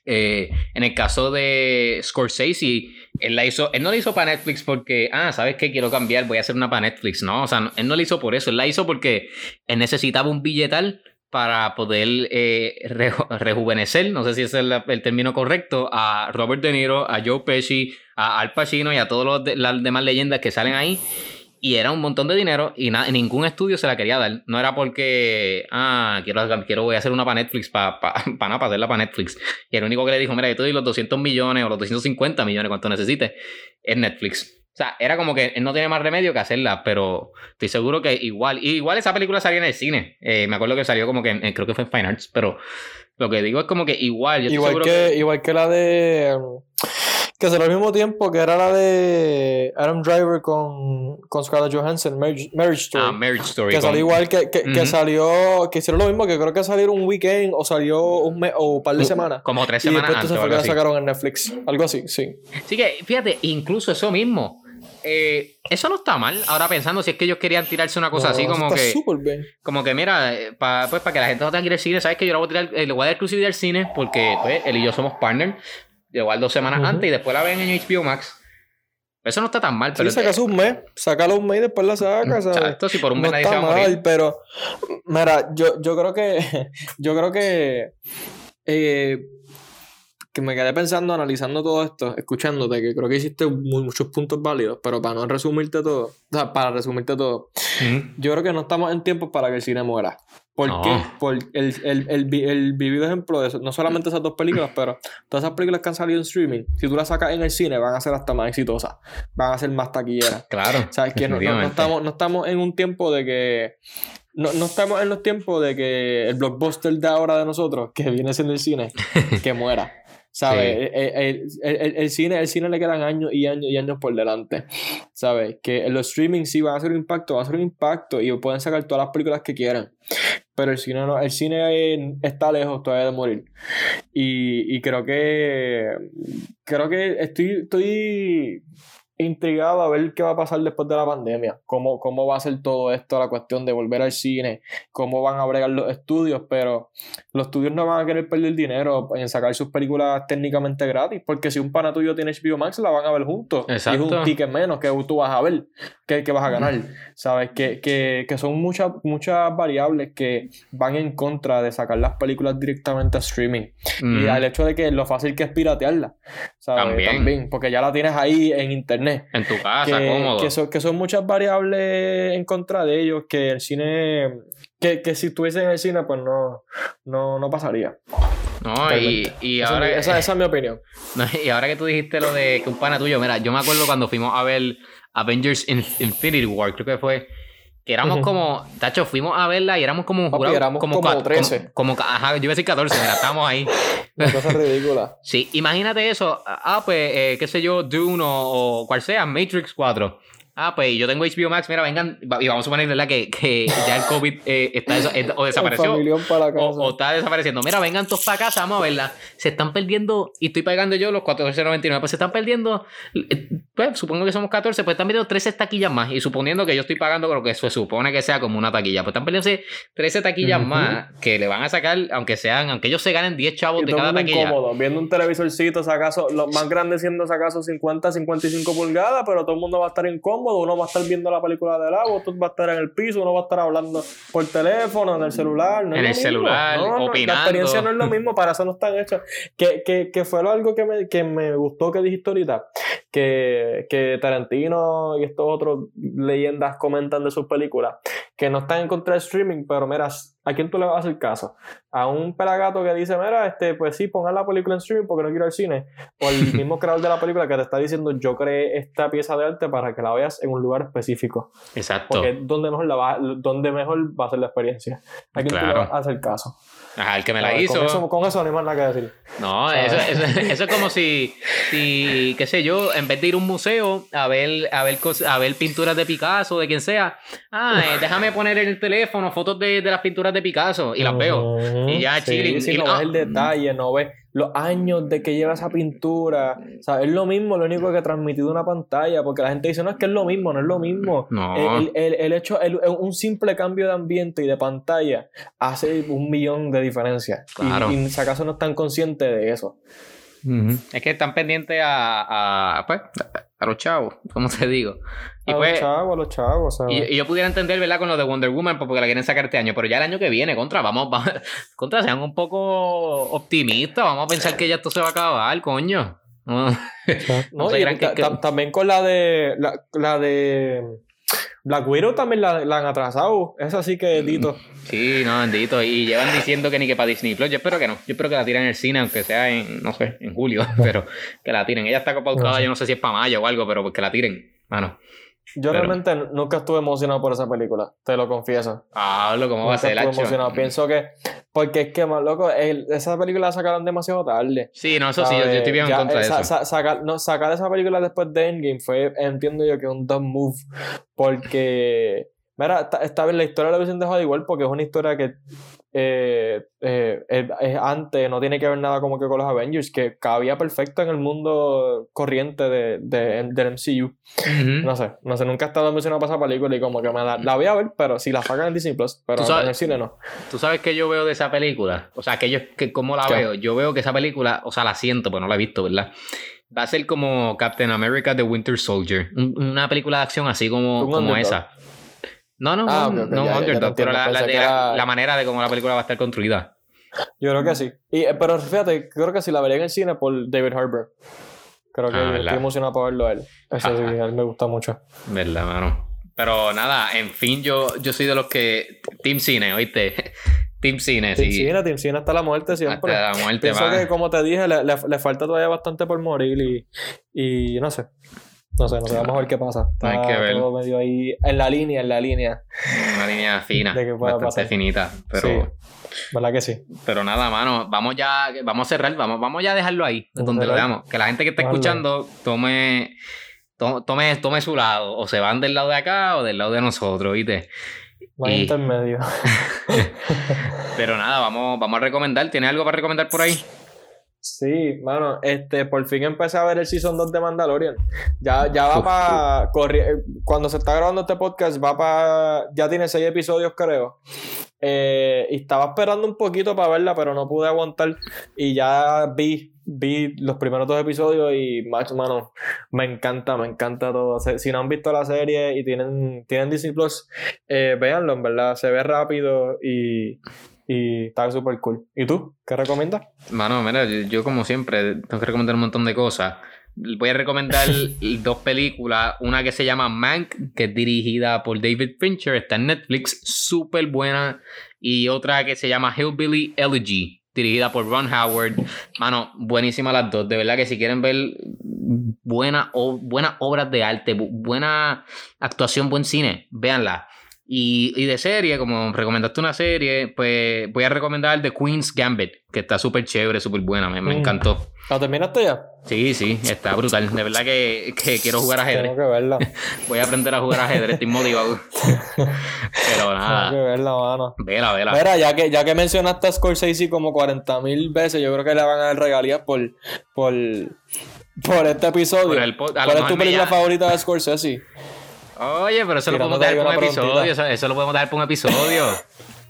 eh, en el caso de Scorsese, él la hizo, él no la hizo para Netflix porque, ah, ¿sabes qué? Quiero cambiar, voy a hacer una para Netflix, no, o sea, él no la hizo por eso, él la hizo porque él necesitaba un billetal para poder eh, rejuvenecer, no sé si ese es el, término correcto, a Robert De Niro, a Joe Pesci, a Al Pacino y a todas las demás leyendas que salen ahí. Y era un montón de dinero y ningún estudio se la quería dar. No era porque, ah, quiero, quiero voy a hacer una para Netflix, para pa, pa, hacerla para Netflix. Y el único que le dijo, mira, yo te doy los 200 millones o los 250 millones, cuanto necesites, es Netflix. Sea, era como que él no tiene más remedio que hacerla, pero estoy seguro que igual. igual esa película salió en el cine. Eh, me acuerdo que salió como que creo que fue en Fine Arts, pero lo que digo es como que igual. igual, que, igual que la de. Que será al mismo tiempo que era la de Adam Driver con, con Scarlett Johansson, Marriage, Story. Ah, Marriage Story. Que salió igual que, que, salió. Que hicieron lo mismo, que creo que salió un weekend o salió un mes o un par de semanas. Como tres semanas. Y después antes, fue que la sacaron en Netflix. Algo así, sí. Sí, que fíjate, incluso eso mismo eh, eso no está mal. Ahora pensando si es que ellos querían tirarse una cosa así como que. Como que, mira, eh, pues para que la gente no tenga que ir al cine, ¿sabes que Yo le voy a tirar, eh, le voy a dar exclusividad al cine porque pues, él y yo somos partners. Igual dos semanas antes y después la ven en HBO Max. Eso no está tan mal, pero. Sí, sacas un mes, sácalo un mes y después la sacas. Esto si por un mes no nadie está mal, pero. Mira, yo, yo creo que. Yo creo que. Eh, que me quedé pensando, analizando todo esto, escuchándote, que creo que hiciste muchos puntos válidos, pero para no resumirte todo, o sea, para resumirte todo, yo creo que no estamos en tiempo para que el cine muera. ¿Por qué? Por el, el, el, vivido ejemplo de eso, no solamente esas dos películas, pero todas esas películas que han salido en streaming, si tú las sacas en el cine, van a ser hasta más exitosas, van a ser más taquilleras. Claro. ¿Sabes? Que no, no, estamos, no estamos en un tiempo de que no, no, estamos en los tiempos de que el blockbuster de ahora de nosotros, que viene siendo el cine, que muera. ¿Sabes? El, cine, el cine le quedan años y años y años por delante. ¿Sabes? Que los streaming sí van a hacer un impacto, va a hacer un impacto y pueden sacar todas las películas que quieran. Pero el cine no, el cine está lejos todavía de morir. Y, y creo que creo que estoy, estoy intrigado a ver qué va a pasar después de la pandemia, cómo, cómo va a ser todo esto, la cuestión de volver al cine, cómo van a bregar los estudios, pero los estudios no van a querer perder dinero en sacar sus películas técnicamente gratis, porque si un pana tuyo tiene HBO Max, la van a ver juntos. Y es un ticket menos que tú vas a ver, que, que vas a ganar. ¿Sabes? Que, que, que son muchas, muchas variables que van en contra de sacar las películas directamente a streaming. Y al hecho de que lo fácil que es piratearla. ¿sabes? También, porque ya la tienes ahí en internet en tu casa, cómodo. Que son, que son muchas variables en contra de ellos que el cine. Que, que si estuviese en el cine, pues no, no, no pasaría. No, y, y ahora. Esa, esa, es mi opinión. y ahora que tú dijiste lo de que un pana tuyo, mira, yo me acuerdo cuando fuimos a ver Avengers Infinity War, creo que fue éramos como, tacho, fuimos a verla y éramos como un jurado. éramos como, como 13. Como, ajá, yo iba a decir 14, mira, estamos ahí. Una cosa ridícula. Sí, imagínate eso. Ah, pues, eh, qué sé yo, Dune o, o cual sea, Matrix 4. Ah, pues yo tengo HBO Max, mira, vengan, y vamos a suponer, ¿verdad? Que, que ya el COVID eh, está o desapareció. O, está desapareciendo. Mira, vengan todos para casa, vamos a verla. Se están perdiendo, y estoy pagando yo los 14.99, pues se están perdiendo, eh, pues supongo que somos 14, pues están perdiendo 13 taquillas más. Y suponiendo que yo estoy pagando lo que se supone que sea como una taquilla, pues están perdiendo 13 taquillas más que le van a sacar, aunque sean, aunque ellos se ganen 10 chavos de cada taquilla. Incómodo, viendo un televisorcito, acaso, los más grandes siendo acaso 50, 55 pulgadas, pero todo el mundo va a estar incómodo uno va a estar viendo la película del agua, otro va a estar en el piso, uno va a estar hablando por teléfono, en el celular. en el celular, opinando. la experiencia no es lo mismo, para eso no están hechas. Que, que, que fue algo que me, que me gustó que dijiste ahorita, que, que Tarantino y estos otros leyendas comentan de sus películas, que no están en contra del streaming, pero mira, ¿a quién tú le vas a hacer caso? ¿A un pelagato que dice, mira, este, pues sí, pongan la película en streaming porque no quiero ir al cine? ¿O el mismo creador de la película que te está diciendo, yo creé esta pieza de arte para que la veas en un lugar específico? Exacto. Porque es donde mejor, la va, donde mejor va a ser la experiencia. ¿A quién tú le Claro. vas a hacer caso? Ajá, el que me la ver, hizo. Con eso, con eso no hay más nada que decir. No, eso, eso, eso es como si, si, qué sé yo, en vez de ir a un museo a ver, a ver, a ver pinturas de Picasso, de quien sea, ah, eh, déjame poner en el teléfono fotos de, de las pinturas de Picasso y las veo. Y ya, chilling. Sí, Y- no ah, ves el detalle, no ves los años de que lleva esa pintura. O sea, es lo mismo, lo único que transmitido una pantalla, porque la gente dice, no, es que es lo mismo, no es lo mismo. No. El, el- el hecho, el- un simple cambio de ambiente y de pantalla hace un millón de diferencias. Y- Claro. Y, si acaso no están conscientes de eso. Es que están pendientes a, a, pues, a los chavos, como te digo. Y a pues, los chavos, a los chavos. o sea. Y, y yo pudiera entender, ¿verdad? Con lo de Wonder Woman, pues, porque la quieren sacar este año, pero ya el año que viene, contra, vamos, vamos contra, sean un poco optimistas, vamos a pensar que ya esto se va a acabar, coño. No. No, y que- que- también con la de la, la de Black Widow también la, la han atrasado. Esa sí que Dito. Sí, no, bendito. Y llevan diciendo que ni que para Disney Plus. Yo espero que no. Yo espero que la tiren en el cine, aunque sea en, no sé, en julio, pero que la tiren. Ella está pautada, No sé. yo no sé si es para mayo o algo, pero pues que la tiren. Mano. Yo Pero- realmente nunca estuve emocionado por esa película, te lo confieso. Hablo, ¿cómo va a ser, estuve Lacho? emocionado. Pienso que, porque es que, más loco, el- esa película la sacaron demasiado tarde. Sí, no, eso sí, yo, yo estoy bien en Ya, contra eh, de sa- eso. sa- sacar, no, sacar esa película después de Endgame fue, entiendo yo, que un dumb move. Porque, mira, está, está bien, la historia la hubiesen dejado igual porque es una historia que eh, eh, es, es antes, no tiene que ver nada como que con los Avengers, que cabía perfecto en el mundo corriente de, de- del MCU. No sé, no sé, nunca he estado emocionado para esa película y como que me la, la voy a ver, pero si la sacan en Disney Plus, pero sabes- en el cine no. ¿Tú sabes qué yo veo de esa película? O sea, que yo, que ¿cómo la ¿Qué? veo? Yo veo que esa película, o sea, la siento, pero no la he visto, ¿verdad? Va a ser como Captain America The Winter Soldier. Un- una película de acción así como, como esa. No, no, Ah, no, ya, pero entiendo. la, la- era- manera de cómo la película va a estar construida. Yo creo que sí. Y, eh, pero fíjate, creo que sí la vería en el cine por David Harbour. Creo que Ah, estoy emocionado por verlo a él. Ese sí, a él me gusta mucho. ¿Verdad, mano? Pero nada, en fin, yo, yo soy de los que. Team Cine, ¿oíste? Team Cine, Team sí. Cine, Team Cine hasta la muerte siempre. Hasta la muerte, Pienso va. que, como te dije, le, le- le falta todavía bastante por morir y, y no sé. No sé, no sé, vamos a ver qué pasa. Está Hay que ver. todo medio ahí en la línea, en la línea. Una línea fina, De que pueda bastante pasar. finita. Pero, Sí. ¿Verdad que sí? pero nada, mano, vamos ya, vamos a cerrar, vamos, vamos ya a dejarlo ahí, Vamos donde lo veamos. Que la gente que está Vale. escuchando tome, to- tome, tome su lado, o se van del lado de acá o del lado de nosotros, ¿viste? Hay Y- intermedio. Pero nada, vamos, vamos a recomendar. ¿Tienes algo para recomendar por ahí? Sí, mano, este, por fin empecé a ver el Season 2 de Mandalorian. Ya, ya va para... Cuando se está grabando este podcast, va para... Ya tiene seis episodios, creo. Eh, y estaba esperando un poquito para verla, pero no pude aguantar. Y ya vi, vi los primeros dos episodios y, macho, mano, me encanta, me encanta todo. Si no han visto la serie y tienen, tienen Disney Plus, eh, véanlo, en verdad. Se ve rápido y... Y está súper cool. ¿Y tú? ¿Qué recomiendas? Mano, mira, yo, yo como siempre tengo que recomendar un montón de cosas. Voy a recomendar dos películas. Una que se llama Mank, que es dirigida por David Fincher, está en Netflix, súper buena. Y otra que se llama Hillbilly Elegy, dirigida por Ron Howard. Mano, buenísimas las dos. De verdad que si quieren ver buena, buenas obras de arte, bu- buena actuación, buen cine, véanla. Y, y de serie, como recomendaste una serie, pues voy a recomendar The Queen's Gambit, que está súper chévere, súper buena, me, me Mm. encantó. ¿La terminaste ya? Sí, sí, está brutal. De verdad que, que quiero jugar ajedrez. Tengo que verla. Voy a aprender a jugar ajedrez, estoy motivado. Pero Tengo que nada, verla, mano. vela, vela. Mira, ya que, ya que mencionaste a Scorsese como 40 mil veces, yo creo que le van a dar regalías por, por, por este episodio. Por el ¿Cuál es tu película favorita de Scorsese? Oye, pero eso lo podemos ahí por un episodio. Eso, eso lo podemos dar por un episodio.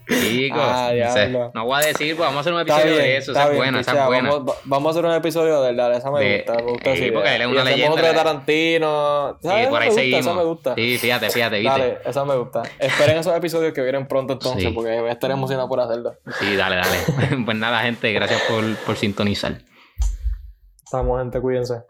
Chicos, Ah, no, sé. no voy a decir, pues vamos a hacer un episodio bien, de eso. Esa es buena, esa es buena. Vamos, va- vamos a hacer un episodio de la, esa me De- gusta, me gusta Sí, porque él es una leyenda, otro de Tarantino. Sí, por ahí seguimos. esa me gusta. Sí, fíjate, fíjate, viste. Dale, esa me gusta. Esperen esos episodios que vienen pronto entonces, Sí. porque voy a estar emocionado por hacerlo. Sí, dale, dale. pues nada, gente, gracias por, por sintonizar. Estamos, gente, cuídense.